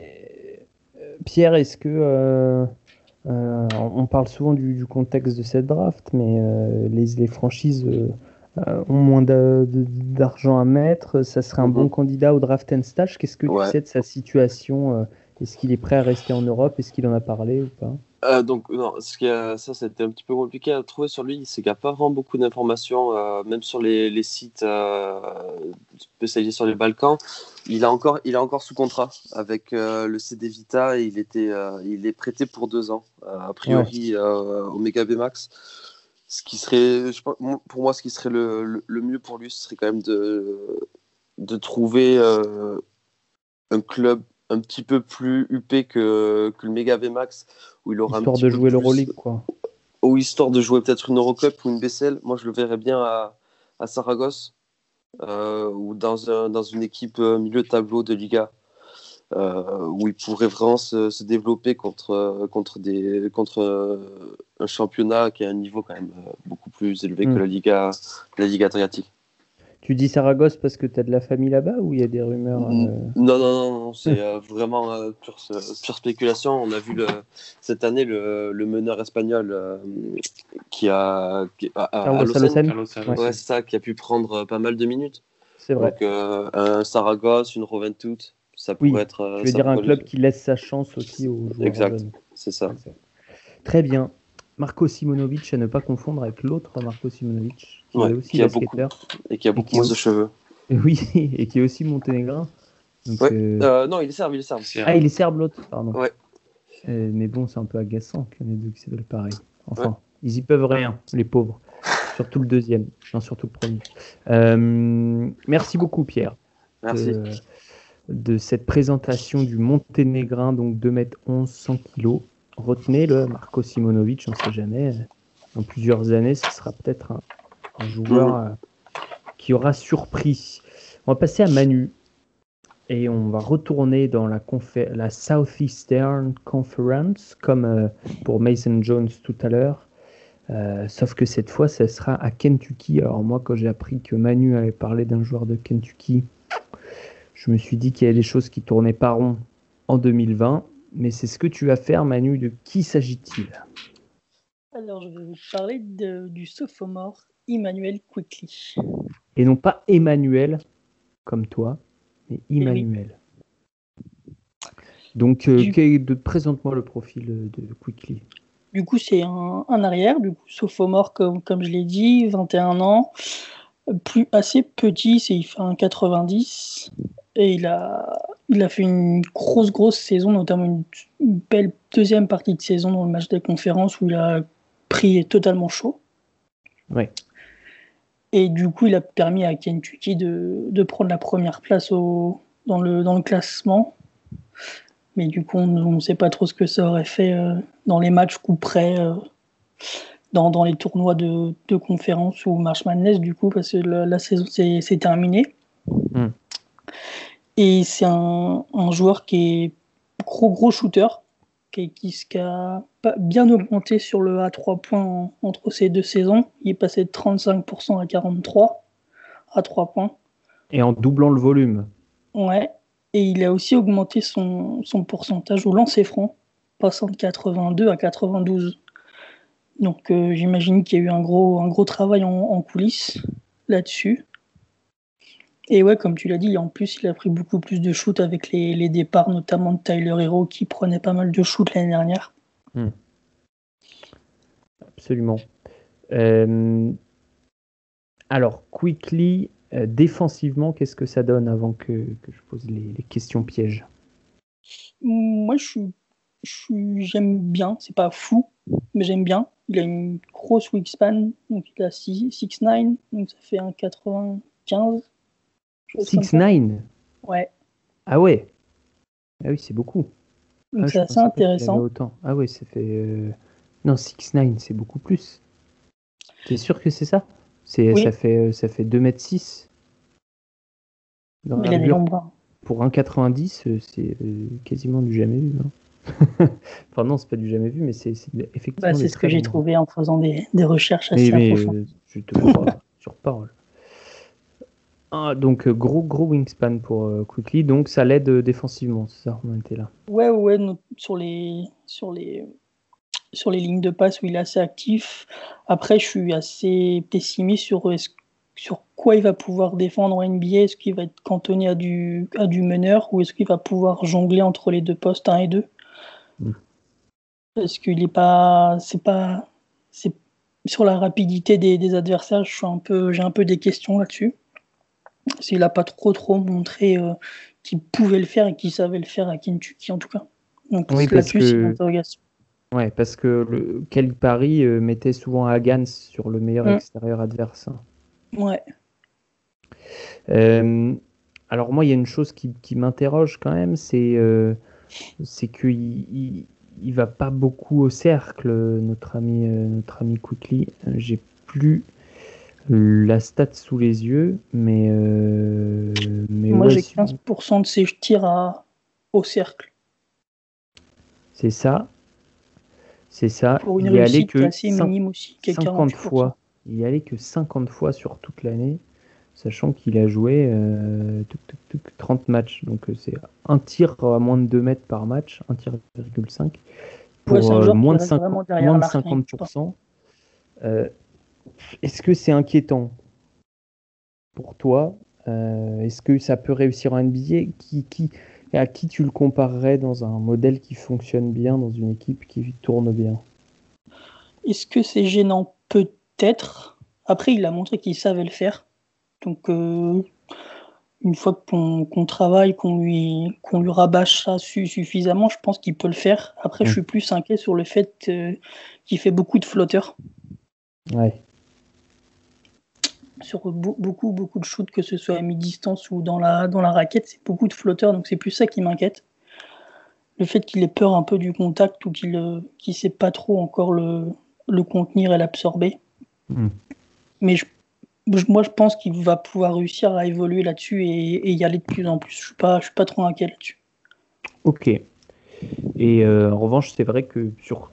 A: euh, Pierre, est-ce que. Euh, on parle souvent du, contexte de cette draft, mais les, les, franchises ont moins d'argent à mettre. Ça serait un bon mhm. candidat au draft and stage. Qu'est-ce que tu sais de sa situation Est-ce qu'il est prêt à rester en Europe? Est-ce qu'il en a parlé ou pas?
C: Euh, donc, non, ce qui ça, c'était un petit peu compliqué à trouver sur lui. C'est qu'il n'y a pas vraiment beaucoup d'informations, euh, même sur les, les sites euh, spécialisés sur les Balkans. Il, a encore, il est encore sous contrat avec le CD Vita et il, était, il est prêté pour deux ans, a priori, au Mega Max. Ce qui serait, je pour moi, ce qui serait le, le, mieux pour lui, ce serait quand même de, de trouver un club un petit peu plus huppé que, que le Mega VMAX, où il aura
A: histoire
C: de
A: jouer l'Euroleague, quoi.
C: Ou histoire de jouer peut-être une Eurocup ou une BCL. Moi, je le verrais bien à, à Saragosse euh, ou dans, un, dans une équipe euh, milieu de tableau de Liga. Euh, où il pourrait vraiment se, se, développer contre, contre, des, contre un championnat qui a un niveau quand même beaucoup plus élevé que mm. la Liga, la Liga Adriatique.
A: Tu dis Saragosse parce que tu as de la famille là-bas ou il y a des rumeurs euh
C: Non, non, non, c'est euh, vraiment euh, pure, spéculation. On a vu le, cette année le, le meneur espagnol qui a. Qui, à,
A: à,
C: ouais, ça, qui a pu prendre pas mal de minutes.
A: C'est vrai.
C: Donc, un Saragosse, une Roventut, ça pourrait être.
A: Je veux dire un club qui laisse sa chance aussi aux joueurs.
C: Exact, c'est ça.
A: Très bien. Marco Simonovic à ne pas confondre avec l'autre Marco Simonovic,
C: qui, aussi a beaucoup, et qui a beaucoup moins de cheveux.
A: Oui, et qui est aussi monténégrin.
C: Euh, euh, non, il est serbe, il est serbe.
A: Ah, il est serbe l'autre, pardon.
C: Ouais.
A: Euh, mais bon, c'est un peu agaçant qu'il y en ait deux qui s'appellent pareil. Enfin, ils y peuvent rien, les pauvres. Surtout le deuxième, non, surtout le premier. merci beaucoup, Pierre.
C: Merci.
A: De, cette présentation du Monténégrin, donc 2m11, 100 kg. Retenez-le, Marco Simonovic, on ne sait jamais. Dans plusieurs années, ce sera peut-être un, joueur euh, qui aura surpris. On va passer à Manu. Et on va retourner dans la, la Southeastern Conference, comme euh, pour Mason Jones tout à l'heure. Euh, sauf que cette fois, ce sera à Kentucky. Alors moi, quand j'ai appris que Manu avait parlé d'un joueur de Kentucky, je me suis dit qu'il y avait des choses qui tournaient pas rond en 2020 mais c'est ce que tu vas faire, Manu. De qui s'agit-il?
E: Alors, je vais vous parler du sophomore Emmanuel Quickly.
A: Et non pas Emmanuel, comme toi, mais Emmanuel. Donc, euh, présente-moi le profil de Quickly.
E: Du coup, c'est un, arrière, du coup, sophomore, comme, comme je l'ai dit, 21 ans, plus assez petit, c'est il fait un 90, et il a, il a fait une grosse, grosse saison, notamment une, belle deuxième partie de saison dans le match des conférences où il a pris totalement chaud.
A: Oui.
E: Et du coup, il a permis à Kentucky de, de prendre la première place au, dans, le, dans le classement. Mais du coup, on ne sait pas trop ce que ça aurait fait euh, dans les matchs coup près, euh, dans, dans, les tournois de, de conférence ou March Madness, du coup, parce que la, saison s'est terminée. Hmm. Et c'est un, joueur qui est gros gros shooter, qui, qui, a bien augmenté sur le A3 points entre ces deux saisons. Il est passé de 35% à 43 à 3 points.
A: Et en doublant le volume.
E: Ouais. Et il a aussi augmenté son, pourcentage au lancer franc, passant de 82 à 92. Donc euh, j'imagine qu'il y a eu un gros, un gros travail en, coulisses là-dessus. Et ouais, comme tu l'as dit, en plus, il a pris beaucoup plus de shoots avec les, départs, notamment de Tyler Hero, qui prenait pas mal de shoots l'année dernière. Hmm.
A: Absolument. Euh, alors, quickly, euh, défensivement, qu'est-ce que ça donne avant que, je pose les, questions pièges?
E: Moi, je j'aime bien. C'est pas fou, mais j'aime bien. Il a une grosse wingspan, donc il a 6'9, donc ça fait un 95.
A: 6'9
E: Ouais.
A: Ah ouais Ah oui, c'est beaucoup.
E: Donc ah, c'est assez intéressant.
A: Autant. Ah ouais, ça fait. Euh, non, 6'9, c'est beaucoup plus. T'es sûr que c'est ça? C'est, ça, fait, euh, ça fait 2m6.
E: Dans il a des longs
A: Pour 1,90, euh, c'est quasiment du jamais vu. Hein. enfin non, c'est pas du jamais vu, mais c'est, effectivement.
E: Bah, c'est ce que j'ai trouvé en faisant des, des recherches assez mais, mais
A: je te crois sur parole. Ah, donc gros gros wingspan pour Quickly, donc ça l'aide défensivement, c'est ça, on était là.
E: Ouais ouais, sur les sur les sur les lignes de passe où il est assez actif. Après, je suis assez pessimiste sur, sur quoi il va pouvoir défendre en NBA. Est-ce qu'il va être cantonné à du, à du meneur ou est-ce qu'il va pouvoir jongler entre les deux postes 1 et 2 mm. Parce qu'il est pas. C'est pas. C'est sur la rapidité des, adversaires, j'ai un, peu, un peu des questions là-dessus. S'il n'a pas trop trop montré euh, qu'il pouvait le faire et qu'il savait le faire à Kentucky en tout cas. Donc là-dessus, c'est une interrogation.
A: Ouais, parce que le Paris euh, mettait souvent Hagan sur le meilleur mm. extérieur adverse.
E: Ouais.
A: Euh, alors moi, il y a une chose qui, m'interroge quand même, c'est euh, c'est qu'il il, va pas beaucoup au cercle, notre ami notre ami Quickly. J'ai plus la stat sous les yeux, mais, mais
E: moi j'ai 15% de ses tirs à, au cercle.
A: C'est ça. C'est ça.
E: Pour une il réussite que assez minime aussi,
A: 50 fois. Il y allait que 50 fois sur toute l'année, sachant qu'il a joué 30 euh, matchs. Donc euh, c'est un tir à moins de 2 mètres par match, un tir 5 pour euh, moins, de 50, moins de 50%. Est-ce que c'est inquiétant pour toi Est-ce que ça peut réussir en NBA qui, qui, à qui tu le comparerais dans un modèle qui fonctionne bien, dans une équipe qui tourne bien?
E: Est-ce que c'est gênant? Peut-être. Après, il a montré qu'il savait le faire. Donc, euh, une fois qu'on travaille, qu'on lui, qu'on lui rabâche ça suffisamment, je pense qu'il peut le faire. Après, je mm. suis plus inquiet sur le fait euh, qu'il fait beaucoup de flotteurs.
A: Ouais
E: sur beaucoup, beaucoup de shoots, que ce soit à mi-distance ou dans la, dans la raquette, c'est beaucoup de flotteurs, donc c'est plus ça qui m'inquiète. Le fait qu'il ait peur un peu du contact ou qu'il ne euh, sait pas trop encore le, le contenir et l'absorber. Hmm. Mais moi, je pense qu'il va pouvoir réussir à évoluer là-dessus et, y aller de plus en plus. Je ne suis, pas, je suis pas trop inquiet là-dessus.
A: Ok. Et euh, en revanche, c'est vrai que sur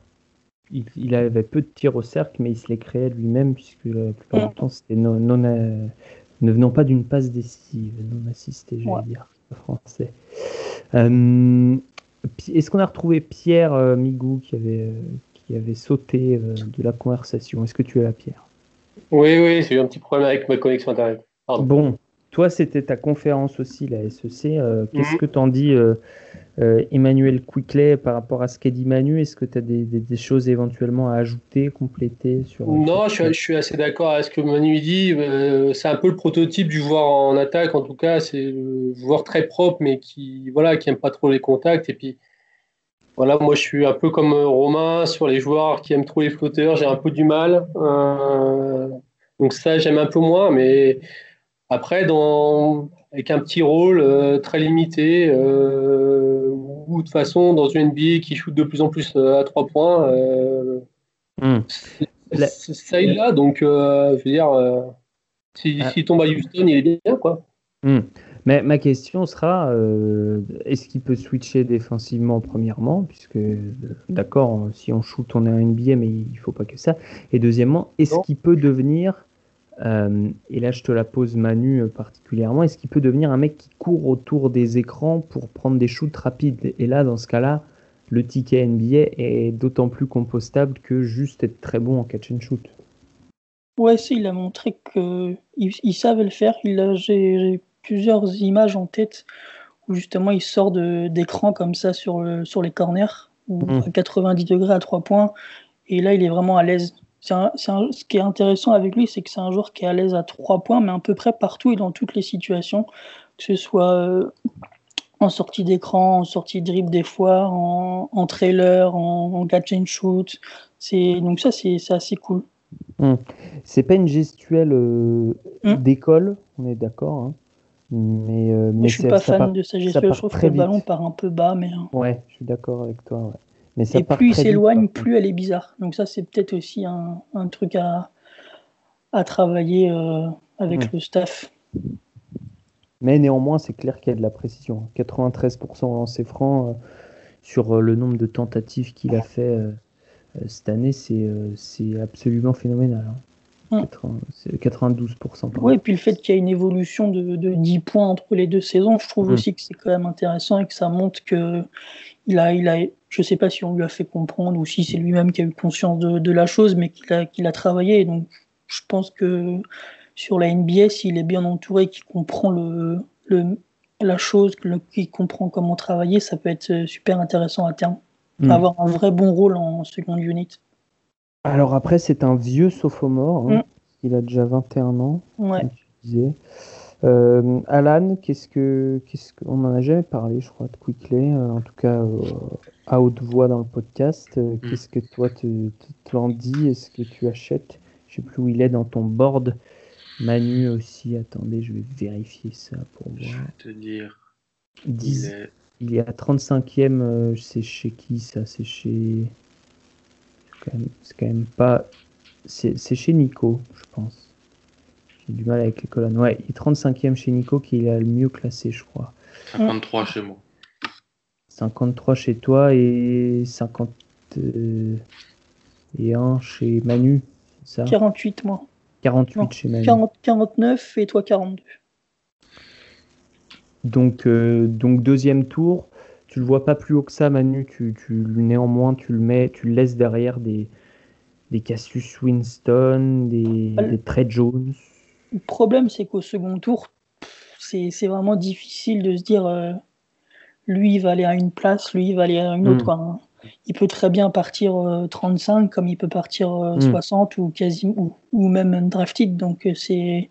A: il, avait peu de tirs au cercle, mais il se les créait lui-même, puisque la plupart du temps, c'était non, euh, ne venant pas d'une passe décisive, non assistée, je vais dire, français. Euh, est-ce qu'on a retrouvé Pierre euh, Migou qui avait, qui avait sauté de la conversation? Est-ce que tu es là, Pierre?
B: Oui, oui, j'ai eu un petit problème avec ma connexion Internet.
A: Bon, toi, c'était ta conférence aussi, la SEC. Qu'est-ce mhm. que t'en dis euh, Emmanuel Quickley, par rapport à ce qu'a dit Manu, est-ce que tu as des, choses éventuellement à ajouter, compléter sur,
B: Non, je suis, assez d'accord avec ce que Manu dit. Euh, c'est un peu le prototype du joueur en attaque, en tout cas. C'est le joueur très propre, mais qui voilà, qui aime pas trop les contacts. Et puis, voilà, moi, je suis un peu comme Romain sur les joueurs qui aiment trop les flotteurs. J'ai un peu du mal. Euh, donc, ça, j'aime un peu moins. Mais après, dans, avec un petit rôle très limité, ou de toute façon, dans une NBA qui shoot de plus en plus euh, à trois points, euh, ça il là. Donc, euh, je veux dire, s'il si, ah. tombe à Houston, il est bien, quoi.
A: Hmm. Mais ma question sera est-ce qu'il peut switcher défensivement, premièrement, puisque, d'accord, si on shoot, on est en NBA, mais il ne faut pas que ça. Et deuxièmement, est-ce qu'il peut devenir et là, je te la pose Manu particulièrement. Est-ce qu'il peut devenir un mec qui court autour des écrans pour prendre des shoots rapides? Et là, dans ce cas-là, le ticket NBA est d'autant plus compostable que juste être très bon en catch and shoot.
E: Ouais, si, il a montré qu'il il savait le faire. J'ai plusieurs images en tête où justement il sort d'écran comme ça sur, sur les corners, ou mmh. à 90 degrés à 3 points. Et là, il est vraiment à l'aise. Ce qui est intéressant avec lui, c'est que c'est un joueur qui est à l'aise à 3 points, mais à peu près partout et dans toutes les situations, que ce soit euh, en sortie d'écran, en sortie de dribble des fois, en, trailer, en, en catch and shoot. Donc ça, c'est assez cool.
A: Hmm. C'est pas une gestuelle euh, hmm. d'école, on est d'accord. Hein. Mais, euh,
E: mais, je suis pas fan de sa gestuelle. Je trouve que le ballon part un peu bas, mais. Hein.
A: Ouais, je suis d'accord avec toi.
E: Mais ça Et plus il s'éloigne, plus elle est bizarre. Donc ça, c'est peut-être aussi un, un, truc à, à travailler euh, avec le staff.
A: Mais néanmoins, c'est clair qu'il y a de la précision. 93% en lancer franc sur le nombre de tentatives qu'il a fait euh, cette année, c'est euh, absolument phénoménal. 92%. Hein.
E: Oui, et puis le fait qu'il y ait une évolution de, de, 10 points entre les deux saisons, je trouve mm. aussi que c'est quand même intéressant et que ça montre que il a, il a, je ne sais pas si on lui a fait comprendre ou si c'est lui-même qui a eu conscience de, de la chose, mais qu'il a, qu'il a travaillé. donc, je pense que sur la NBA, s'il est bien entouré, qu'il comprend le, le, la chose, qu'il comprend comment travailler, ça peut être super intéressant à terme. Hmm. avoir un vrai bon rôle en second unit.
A: Alors après, c'est un vieux sophomore. Hein. Hmm. Il a déjà 21 ans.
E: Ouais.
A: Euh, Alan, qu'est-ce que, qu'est-ce qu'on n'en a jamais parlé, je crois, de Quickley, euh, en tout cas euh, à haute voix dans le podcast. Hmm. Qu'est-ce que toi tu en dis? Est-ce que tu achètes? Je sais plus où il est dans ton board. Manu aussi, attendez, je vais vérifier ça pour voir.
D: Je vais te dire.
A: 10, il est à 35e, euh, c'est chez qui ça? C'est chez. C'est quand, même pas. C'est chez Nico, je pense. J'ai du mal avec les colonnes. Ouais, il est 35e chez Nico qui est le mieux classé, je crois.
D: 53 chez moi.
A: 53 chez toi et 51 chez Manu,
E: ça? 48 moi.
A: 48 chez Manu.
E: 49 et toi 42.
A: Donc, euh, donc deuxième tour, tu le vois pas plus haut que ça, Manu. Tu, tu néanmoins, tu le mets, tu le laisses derrière des, des Cassius Winston, des, des Trey Jones.
E: Le problème, c'est qu'au second tour, c'est vraiment difficile de se dire euh, lui, il va aller à une place, lui, il va aller à une autre. Hmm. Il peut très bien partir 35 euh, comme il peut partir 60 hmm. ou, quasi, ou, ou même undrafted. Donc, c'est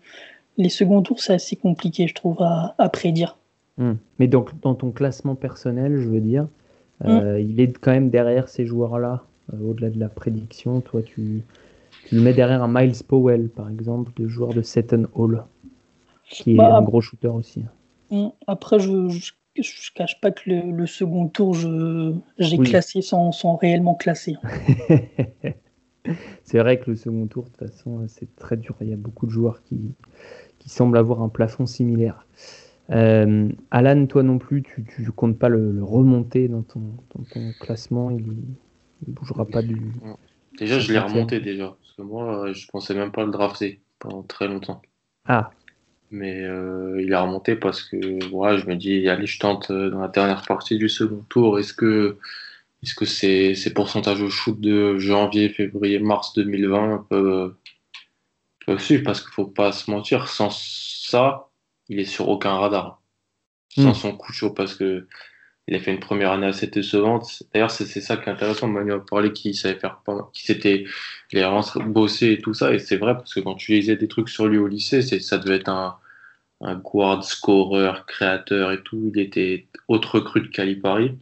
E: les seconds tours, c'est assez compliqué, je trouve, à, à prédire.
A: Hmm. Mais donc, dans ton classement personnel, je veux dire, euh, il est quand même derrière ces joueurs-là, euh, au-delà de la prédiction. Toi, tu, le mets derrière un Miles Powell, par exemple, de joueur de Seton Hall, qui est bah, un gros shooter aussi.
E: Après, je, ne cache pas que le, second tour, j'ai classé sans, sans, réellement classer.
A: c'est vrai que le second tour, de toute façon, c'est très dur. Il y a beaucoup de joueurs qui, qui semblent avoir un plafond similaire. Euh, Alan, toi non plus, tu ne comptes pas le, remonter dans ton, classement, il ne bougera pas du.
D: Déjà, je l'ai remonté déjà, parce que moi, je pensais même pas le drafter pendant très longtemps.
A: Ah.
D: Mais euh, il a remonté parce que voilà, je me dis, allez, je tente euh, dans la dernière partie du second tour. Est-ce que, est-ce que ces, ces pourcentages au shoot de janvier, février, mars 2020 peuvent, peuvent suivre? Parce qu'il faut pas se mentir, sans ça, il est sur aucun radar. Sans hmm. son coup chaud parce que il a fait une première année assez décevante. D'ailleurs, c'est ça qui est intéressant. Manu a parlé qu'il savait faire, qu'il s'était, il a bossé et tout ça. Et c'est vrai parce que quand tu lisais des trucs sur lui au lycée, ça devait être un, un guard, scorer, créateur et tout. Il était autre recrue de Calipari.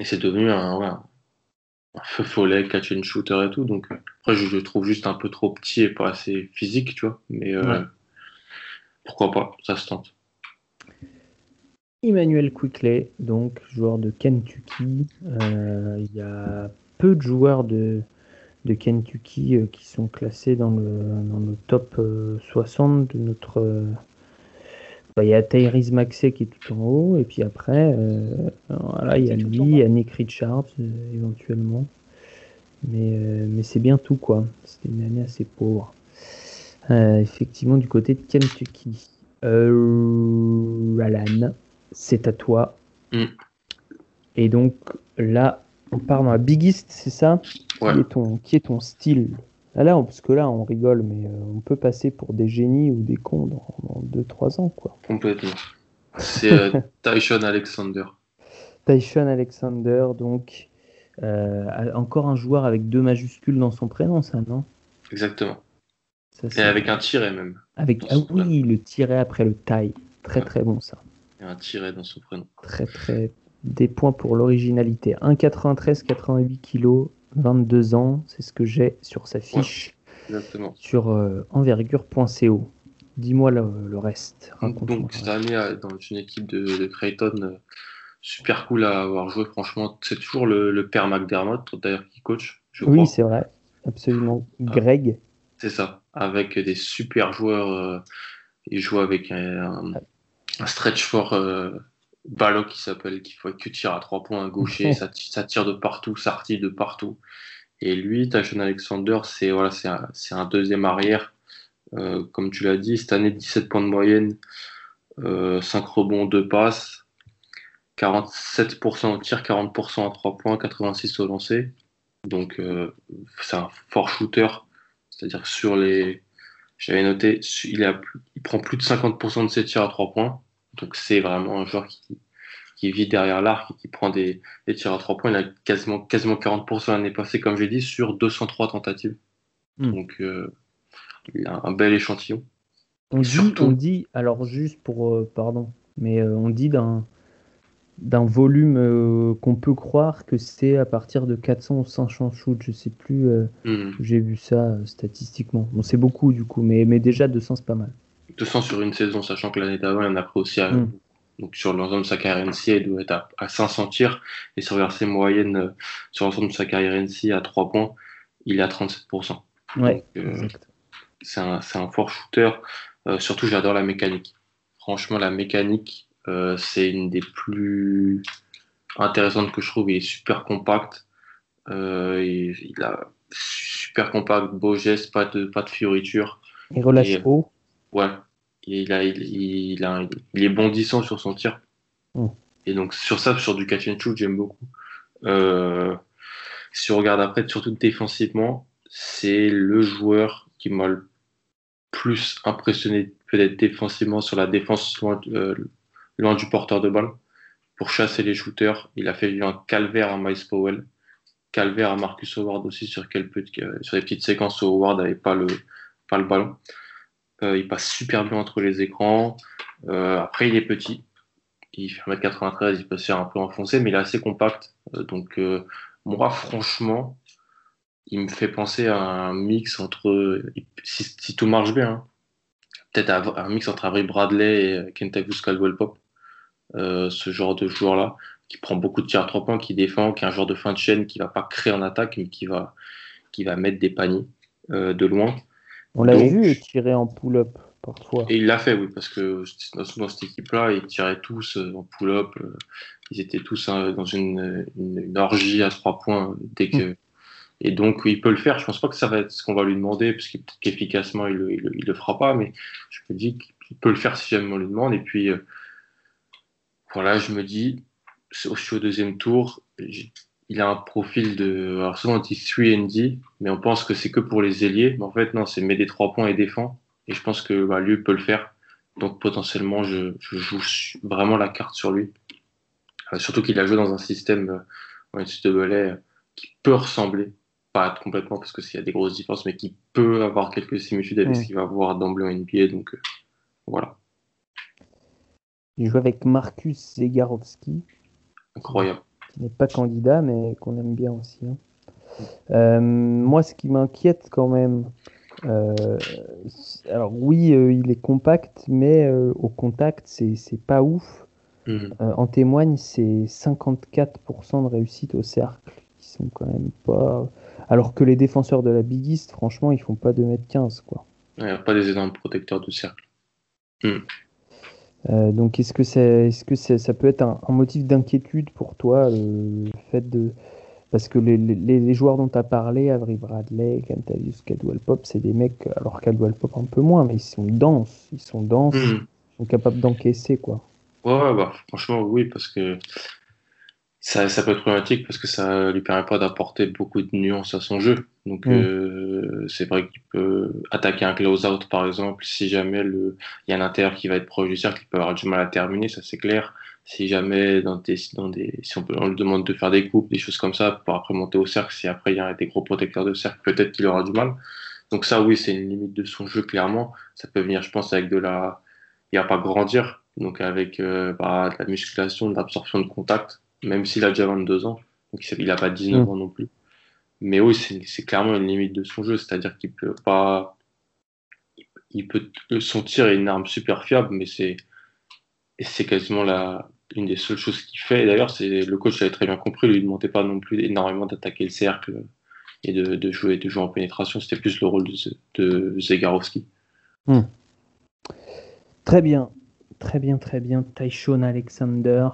D: Et c'est devenu un, un feu follet, catch and shooter et tout. Donc, après, je le trouve juste un peu trop petit et pas assez physique, tu vois. Mais, euh, pourquoi pas, ça se tente.
A: Emmanuel Quickley, donc joueur de Kentucky. Euh, il y a peu de joueurs de, de Kentucky euh, qui sont classés dans le, dans le top 60 euh, de notre. Bah, il y a Tyrese Maxey qui est tout en haut, et puis après, voilà, il y a lui, il y a Nick Richards éventuellement. Mais, mais c'est bien tout, quoi. C'était une année assez pauvre. effectivement, du côté de Kentucky. Euh, Alan, c'est à toi. Mm. Et donc là, on part dans la Biggest, c'est ça? Qui, est ton, qui est ton style? Ah, Là, parce que là, on rigole, mais euh, on peut passer pour des génies ou des cons dans 2-3 ans. quoi.
D: Complètement. C'est euh, Tyshon Alexander.
A: Tyshon Alexander, donc euh, encore un joueur avec deux majuscules dans son prénom, ça, non?
D: Exactement. Et avec un tiret même.
A: Avec ah oui, le tiret après le taille. Très très bon ça.
D: Et un tiret dans son prénom.
A: Très très des points pour l'originalité. 1,93, 88 kg, 22 ans, c'est ce que j'ai sur sa fiche. Sur euh, envergure.co. Dis-moi le, reste.
D: Donc, cette année, euh, dans une équipe de, Creighton, euh, super cool à avoir joué. Franchement, c'est toujours le, père McDermott, d'ailleurs, qui coach.
A: oui, c'est vrai. Absolument. Ah. Greg.
D: C'est ça. Avec des super joueurs. il joue avec un, stretch for ballon qui s'appelle, qui faut que tire à trois points à gaucher, ça, ça, tire de partout, ça retire de partout. Et lui, Tyson Alexander, c'est voilà, c'est un, un, deuxième arrière. Euh, comme tu l'as dit, cette année, 17 points de moyenne, euh, 5 rebonds, 2 passes, 47% au tir, 40% à 3 points, 86 au lancer. Donc, euh, c'est un fort shooter. C'est-à-dire sur les. J'avais noté, il, a, il prend plus de 50% de ses tirs à 3 points. Donc c'est vraiment un joueur qui, qui vit derrière l'arc et qui prend des, des, tirs à trois points. Il a quasiment, quasiment 40% l'année passée, comme j'ai dit, sur 203 tentatives. Hmm. Donc euh, il a un bel échantillon.
A: On dit, on dit, alors juste pour, euh, pardon, mais euh, on dit d'un d'un volume qu'on peut croire que c'est à partir de 400 ou 500 shoots, je sais plus, hmm. j'ai vu ça statistiquement. Bon, c'est beaucoup du coup, mais, mais déjà 200 c'est pas mal.
D: 200 sur une saison, sachant que l'année d'avant, il en a pris aussi à, mm. Donc sur l'ensemble de sa carrière NC, il doit être à, 500 tirs. Et sur ses moyenne, euh, sur l'ensemble de sa carrière NC, à 3 points, il est à 37%.
A: Ouais, euh,
D: c'est un, un, fort shooter. Euh, surtout, j'adore la mécanique. Franchement, la mécanique, c'est une des plus intéressantes que je trouve. Il est super compact. il, il a super compact, beau geste, pas de, pas de fioriture.
A: Il relâche haut.
D: Ouais, il, a, il, est bondissant sur son tir. Hmm. Et donc, sur ça, sur du catch and shoot, j'aime beaucoup. Euh, si on regarde après, surtout défensivement, c'est le joueur qui m'a le plus impressionné, peut-être défensivement, sur la défense loin, euh, loin, du porteur de balle. Pour chasser les shooters, il a fait un calvaire à Miles Powell, calvaire à Marcus Howard aussi sur, quelques, sur les petites séquences où Howard n'avait pas le, pas le ballon. Euh, il passe super bien entre les écrans. Euh, après, il est petit. Il fait 1m93, il peut se faire un peu enfoncer, mais il est assez compact. Euh, donc, moi, franchement, il me fait penser à un mix entre, si, tout marche bien, hein, peut-être un mix entre Avery Bradley et Kentavious Caldwell Pop. ce genre de joueur-là, qui prend beaucoup de tirs à trois points, qui défend, qui est un joueur de fin de chaîne, qui va pas créer en attaque, mais qui va, qui va mettre des paniers de loin.
A: On l'a vu tirer en pull-up parfois.
D: Et il l'a fait, oui, parce que dans, cette équipe-là, ils tiraient tous euh, en pull-up. Euh, ils étaient tous hein, dans une, orgie à trois points dès que. Mm. Et donc, il peut le faire. Je pense pas que ça va être ce qu'on va lui demander, parce qu'efficacement, il, il, le fera pas, mais je me dis qu'il peut le faire si jamais on lui demande. Et puis, euh, voilà, je me dis, aussi au deuxième tour, il a un profil de. Alors souvent on dit 3D, mais on pense que c'est que pour les ailiers. Mais en fait, non, c'est met des trois points et défend. Et je pense que bah, lui peut le faire. Donc potentiellement, je, joue vraiment la carte sur lui. Euh, surtout qu'il a joué dans un système, euh, système de qui peut ressembler, pas complètement parce que s'il y a des grosses différences, mais qui peut avoir quelques similitudes avec ce qu'il va voir d'emblée en NBA. Donc euh, voilà.
A: Il joue avec Marcus Zegarowski.
D: Incroyable
A: n'est pas candidat, mais qu'on aime bien aussi. Hein. Euh, moi, ce qui m'inquiète quand même, euh, alors oui, euh, il est compact, mais au contact, c'est pas ouf. Mhm. en témoigne, c'est 54% de réussite au cercle, qui sont quand même pas. Alors que les défenseurs de la Big East, franchement, ils font pas 2m15, quoi.
D: Il n'y a pas des énormes protecteurs de cercle.
A: Mhm. Euh, donc, est-ce que, est, ce que ça peut être un, motif d'inquiétude pour toi, le fait de Parce que les, les, joueurs dont tu as parlé, Avery Bradley, Cantavius, Caldwell Pop, c'est des mecs, alors Caldwell Pop un peu moins, mais ils sont denses. Ils sont denses, hmm. ils sont capables d'encaisser, quoi.
D: Ouais, bah, franchement, oui, parce que ça, ça, peut être problématique parce que ça lui permet pas d'apporter beaucoup de nuances à son jeu. Donc, mm. euh, c'est vrai qu'il peut attaquer un close-out, par exemple, si jamais il y a un intérieur qui va être proche du cercle, il peut avoir du mal à terminer, ça c'est clair. Si jamais, dans des, dans des, si on, peut, on lui demande de faire des coupes, des choses comme ça, pour après monter au cercle, si après il y a des gros protecteurs de cercle, peut-être qu'il aura du mal. Donc, ça, oui, c'est une limite de son jeu, clairement. Ça peut venir, je pense, avec de la. Il n'y a pas grandir, donc avec euh, bah, de la musculation, de l'absorption de contact même s'il a déjà 22 ans, donc il n'a pas 19 mm. ans non plus. Mais oui, c'est clairement une limite de son jeu, c'est-à-dire qu'il peut pas. Il peut, son tir est une arme super fiable, mais c'est quasiment la, une des seules choses qu'il fait. D'ailleurs, le coach avait très bien compris, lui, il ne demandait pas non plus énormément d'attaquer le cercle et de, jouer, de jouer en pénétration. C'était plus le rôle de, de Zegarowski.
A: Mm. Très bien, très bien, très bien. Tyshon Alexander,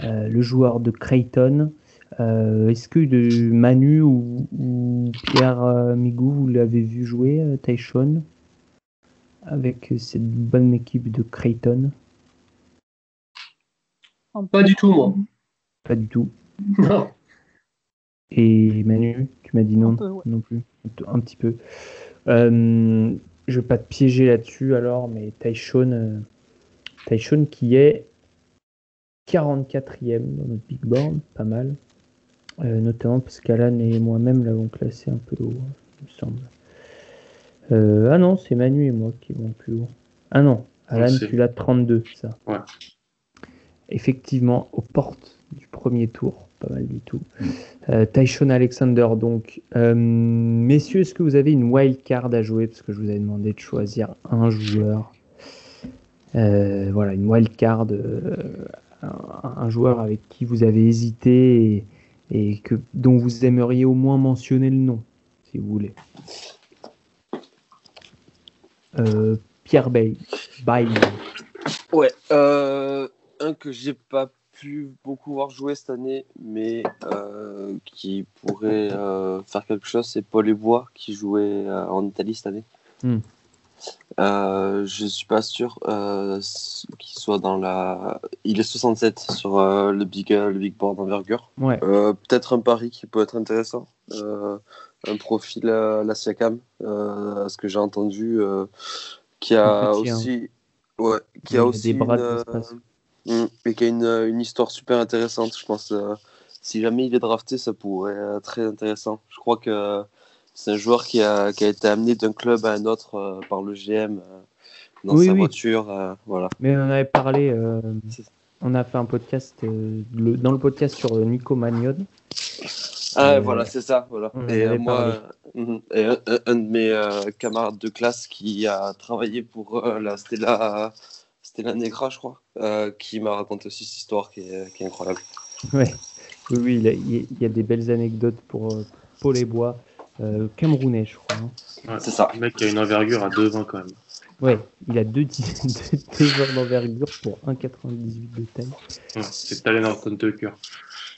A: euh, le joueur de Creighton. Euh, est-ce que de Manu ou, Pierre euh, Migou, vous l'avez vu jouer, Taishon, avec cette bonne équipe de Creighton?
B: Pas du tout, moi.
A: Pas du tout. Non. Et Manu, tu m'as dit non, non plus, un petit peu. Euh, je vais pas te piéger là-dessus alors, mais Taishon, Taishon qui est 44e dans notre big board, pas mal. Euh, notamment parce qu'Alan et moi-même l'avons classé un peu haut, il me semble. Euh, ah non, c'est Manu et moi qui vont plus haut. Ah non, Alan, tu l'as 32, ça.
D: Ouais.
A: Effectivement, aux portes du premier tour, pas mal du tout. Euh, Tyshon Alexander, donc. messieurs, est-ce que vous avez une wild card à jouer? Parce que je vous ai demandé de choisir un joueur. voilà, une wild card un, joueur avec qui vous avez hésité et, que, dont vous aimeriez au moins mentionner le nom, si vous voulez. Euh, Pierre Bay. Bye.
C: Ouais, euh, un que j'ai pas pu beaucoup voir jouer cette année, mais euh, qui pourrait faire quelque chose, c'est Paul Ebois qui jouait en Italie cette année. Hmm. Euh, je suis pas sûr euh, qu'il soit dans la. Il est 67 sur euh, le big le big board d'envergure.
A: Ouais.
C: Peut-être un pari qui peut être intéressant. un profil à la Siakam, ce que j'ai entendu, qui a aussi, ouais, qui a aussi des une, et qui a une, une, histoire super intéressante. Je pense. si jamais il est drafté, ça pourrait être très intéressant. Je crois que c'est un joueur qui a, qui a été amené d'un club à un autre euh, par le GM euh, dans sa voiture. Euh, voilà.
A: Mais on avait parlé, on a fait un podcast, dans le podcast sur Nico Magnon.
C: Ah, voilà, c'est ça. Voilà. Et moi, mhm. et un, de mes camarades de classe qui a travaillé pour la Stella, Stella Negra, je crois, qui m'a raconté aussi cette histoire qui est, qui est incroyable.
A: Ouais. Oui, oui, il, y a, des belles anecdotes pour Paul Bois. Euh, camerounais, je crois.
C: Hein. c'est ça.
D: Le mec qui a une envergure à 2,20 quand même.
A: Ouais, il a deux, deux d'envergure pour 1,98 de taille.
D: c'est Talen Horton Tucker.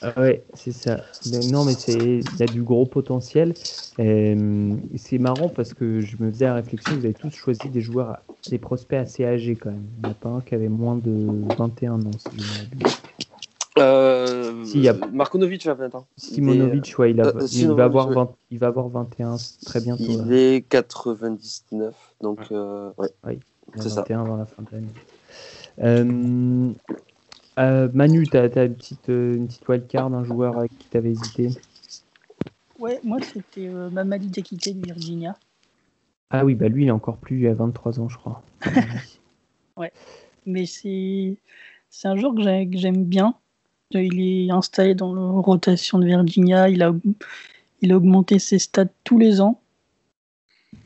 A: Ah ouais, c'est ça. non, mais c'est, il a du gros potentiel. Euh, c'est marrant parce que je me faisais la réflexion, vous avez tous choisi des joueurs, des prospects assez âgés quand même. Il n'y en a pas un qui avait moins de 21 ans,
C: euh, si, y a... Markonovic va 20 ans.
A: Simonovic, ouais, il, a... Euh, il, va avoir 20... il va avoir 21 très bientôt.
C: Il est 99, donc euh, ouais.
A: ouais c'est ça. avant la fin de l'année. Euh, euh, Manu, tu as, as, une petite, une petite wildcard, un joueur avec qui tu avais hésité?
E: Ouais, moi c'était Mamadi Diakité de Virginia.
A: Ah oui, bah lui il est encore plus, il a 23 ans, je crois.
E: ouais, mais c'est un joueur que j'aime bien il est installé dans la rotation de Virginia. Il a, il a augmenté ses stats tous les ans.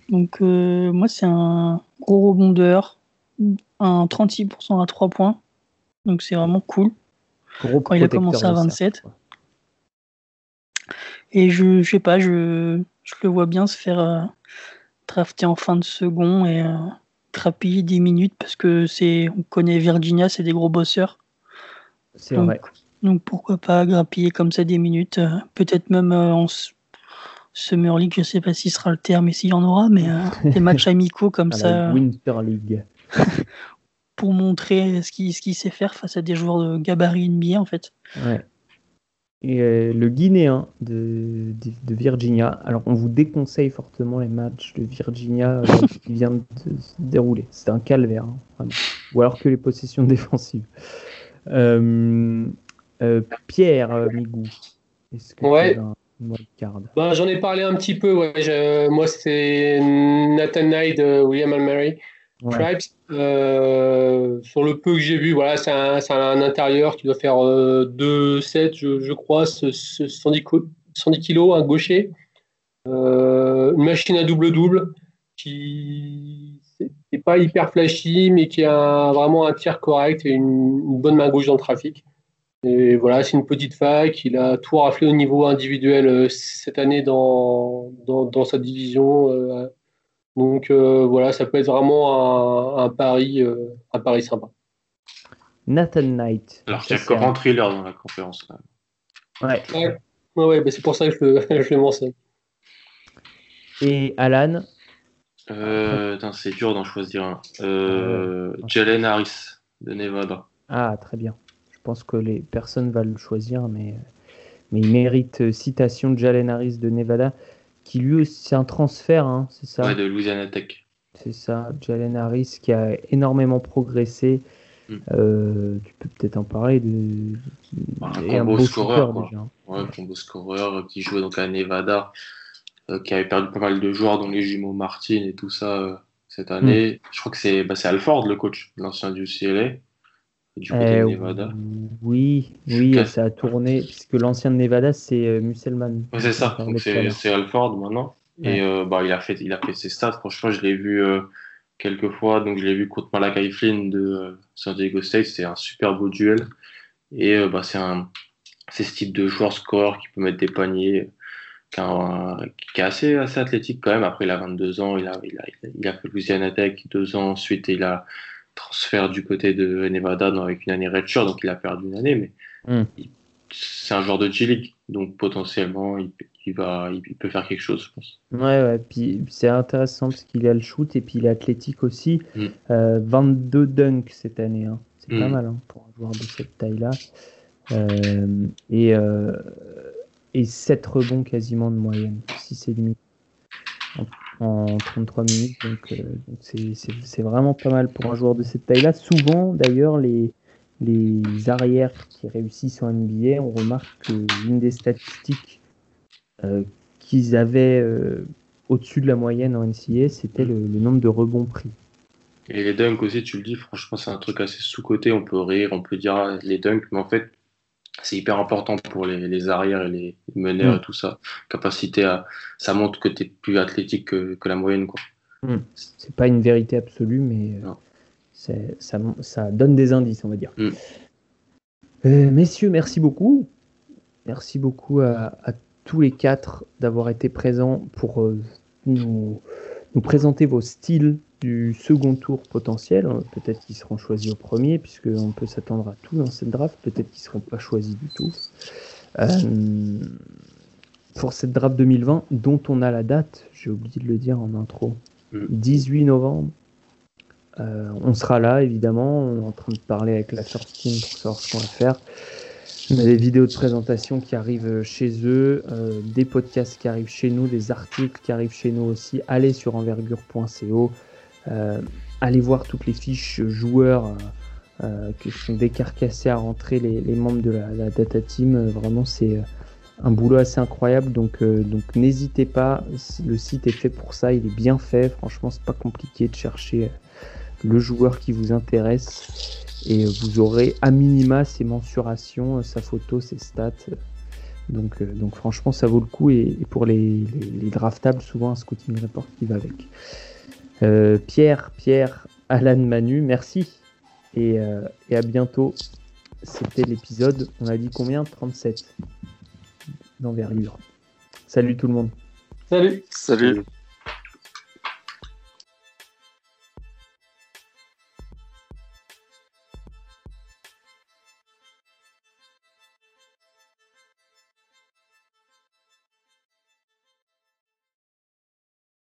E: Donc, euh, moi, c'est un gros rebondeur. Un 36% à 3 points. Donc, c'est vraiment cool. Quand il a commencé à 27. Et je, je sais pas, je, je, le vois bien se faire euh, drafter en fin de second et euh, trapiller 10 minutes parce que c'est, on connaît Virginia, c'est des gros bosseurs.
A: C'est vrai
E: Donc pourquoi pas grappiller comme ça des minutes, peut-être même en Summer League, je ne sais pas s'il sera le terme et s'il y en aura, mais des matchs amicaux comme ça.
A: Winter League.
E: pour montrer ce qu'il ce sait faire face à des joueurs de gabarit NBA en fait.
A: Ouais. Et euh, le Guinéen de, de, Virginia. Alors, on vous déconseille fortement les matchs de Virginia euh, qui viennent de se dérouler. C'est un calvaire, hein, ou alors que les possessions défensive. Euh, Pierre Migou,
B: est-ce que ouais. un ben, J'en ai parlé un petit peu. Ouais. moi, c'est Nathan Knight, William Almery. Euh, sur le peu que j'ai vu, voilà, c'est un, un, intérieur qui doit faire 2,7, euh, je, crois, 110, 110 kilos, un gaucher. Euh, une machine à double-double qui n'est pas hyper flashy, mais qui a vraiment un tir correct et une, bonne main gauche dans le trafic. Et voilà, c'est une petite fac. Il a tout raflé au niveau individuel cette année dans, dans, dans sa division donc euh, voilà, ça peut être vraiment un, pari, euh, un pari sympa.
A: Nathan Knight.
D: Alors qu'il y a Thriller dans la conférence.
A: Ouais.
B: ouais, bah, c'est pour ça que je le, je mentionne.
A: Et Alan?
D: Euh, C'est dur d'en choisir un. Euh, Jalen Harris de Nevada.
A: Ah, très bien. Je pense que les personnes vont le choisir, mais, mais il mérite citation de Jalen Harris de Nevada qui lui aussi, c'est un transfert, hein, c'est ça?
D: Ouais, de Louisiana Tech.
A: C'est ça, Jalen Harris qui a énormément progressé. Hmm. Euh, tu peux peut-être en parler de.
D: Bah, un, beau, scoreur, déjà. Ouais, un beau scoreur qui jouait donc à Nevada, euh, qui avait perdu pas mal de joueurs, dont les jumeaux Martin et tout ça euh, cette année. Hmm. Je crois que c'est bah, Alford le coach, l'ancien du CLA
A: du côté de Nevada. Oui, oui, ça a tourné, puisque l'ancien de Nevada, c'est euh, Musselman.
D: c'est ça, c'est Alford maintenant. Et euh, bah, il, a fait, il a fait ses stats, franchement, je l'ai vu euh, quelques fois, donc je l'ai vu contre Malakai Flynn de San Diego State, c'est un super beau duel. Et bah, c'est un ce type de joueur score qui peut mettre des paniers, qui, est assez, assez athlétique quand même. Après, il a 22 ans, il a, il a, il a fait Louisiana Tech deux ans ensuite, il a transfert du côté de Nevada avec une année redshirt, donc il a perdu une année, mais hmm. c'est un joueur de G-League, donc potentiellement il, va, il peut faire quelque chose, je pense.
A: Ouais, ouais, puis c'est intéressant parce qu'il a le shoot et puis il est athlétique aussi. 22 hmm. euh, dunks cette année, hein. c'est pas hmm. mal hein, pour un joueur de cette taille-là. Euh, et, euh, et 7 rebonds quasiment de moyenne, 6,5 en 33 minutes. Donc, euh, c'est vraiment pas mal pour un joueur de cette taille-là. Souvent, d'ailleurs, les, les arrières qui réussissent en NBA, on remarque qu'une des statistiques euh, qu'ils avaient euh, au-dessus de la moyenne en NCA, c'était le, nombre de rebonds pris.
D: Et les dunks aussi, tu le dis, franchement, c'est un truc assez sous-côté. On peut rire, on peut dire ah, les dunks, mais en fait, c'est hyper important pour les, arrières et les meneurs mm. et tout ça. Capacité à, ça montre que tu es plus athlétique que, la moyenne, quoi.
A: Mm. C'est pas une vérité absolue, mais euh, ça, ça, donne des indices, on va dire. Mm. Euh, messieurs, merci beaucoup. Merci beaucoup à, tous les quatre d'avoir été présents pour euh, nous, nous présenter vos styles du second tour potentiel. Hein. Peut-être qu'ils seront choisis au premier, puisqu'on peut s'attendre à tout dans cette draft. Peut-être qu'ils ne seront pas choisis du tout. Euh, pour cette draft 2020, dont on a la date, j'ai oublié de le dire en intro, 18 mm. novembre. Euh, on sera là, évidemment. On est en train de parler avec la First Team pour savoir ce qu'on va faire. On a des vidéos de présentation qui arrivent chez eux, euh, des podcasts qui arrivent chez nous, des articles qui arrivent chez nous aussi. Allez sur envergure.co. Euh, allez voir toutes les fiches joueurs euh, euh, qui sont décarcassés à rentrer les, membres de la, data team. Vraiment, c'est un boulot assez incroyable. Donc, donc n'hésitez pas. Le site est fait pour ça. Il est bien fait. Franchement, c'est pas compliqué de chercher le joueur qui vous intéresse. Et vous aurez à minima ses mensurations, sa photo, ses stats. Donc, donc franchement, ça vaut le coup. Et, pour les, les, draftables, souvent un scouting report qui va avec. Euh, Pierre, Pierre, Alan, Manu, merci. Et, euh, et à bientôt. C'était l'épisode, on a dit combien? 37 d'envergure. Salut tout le monde.
B: Salut.
C: Salut.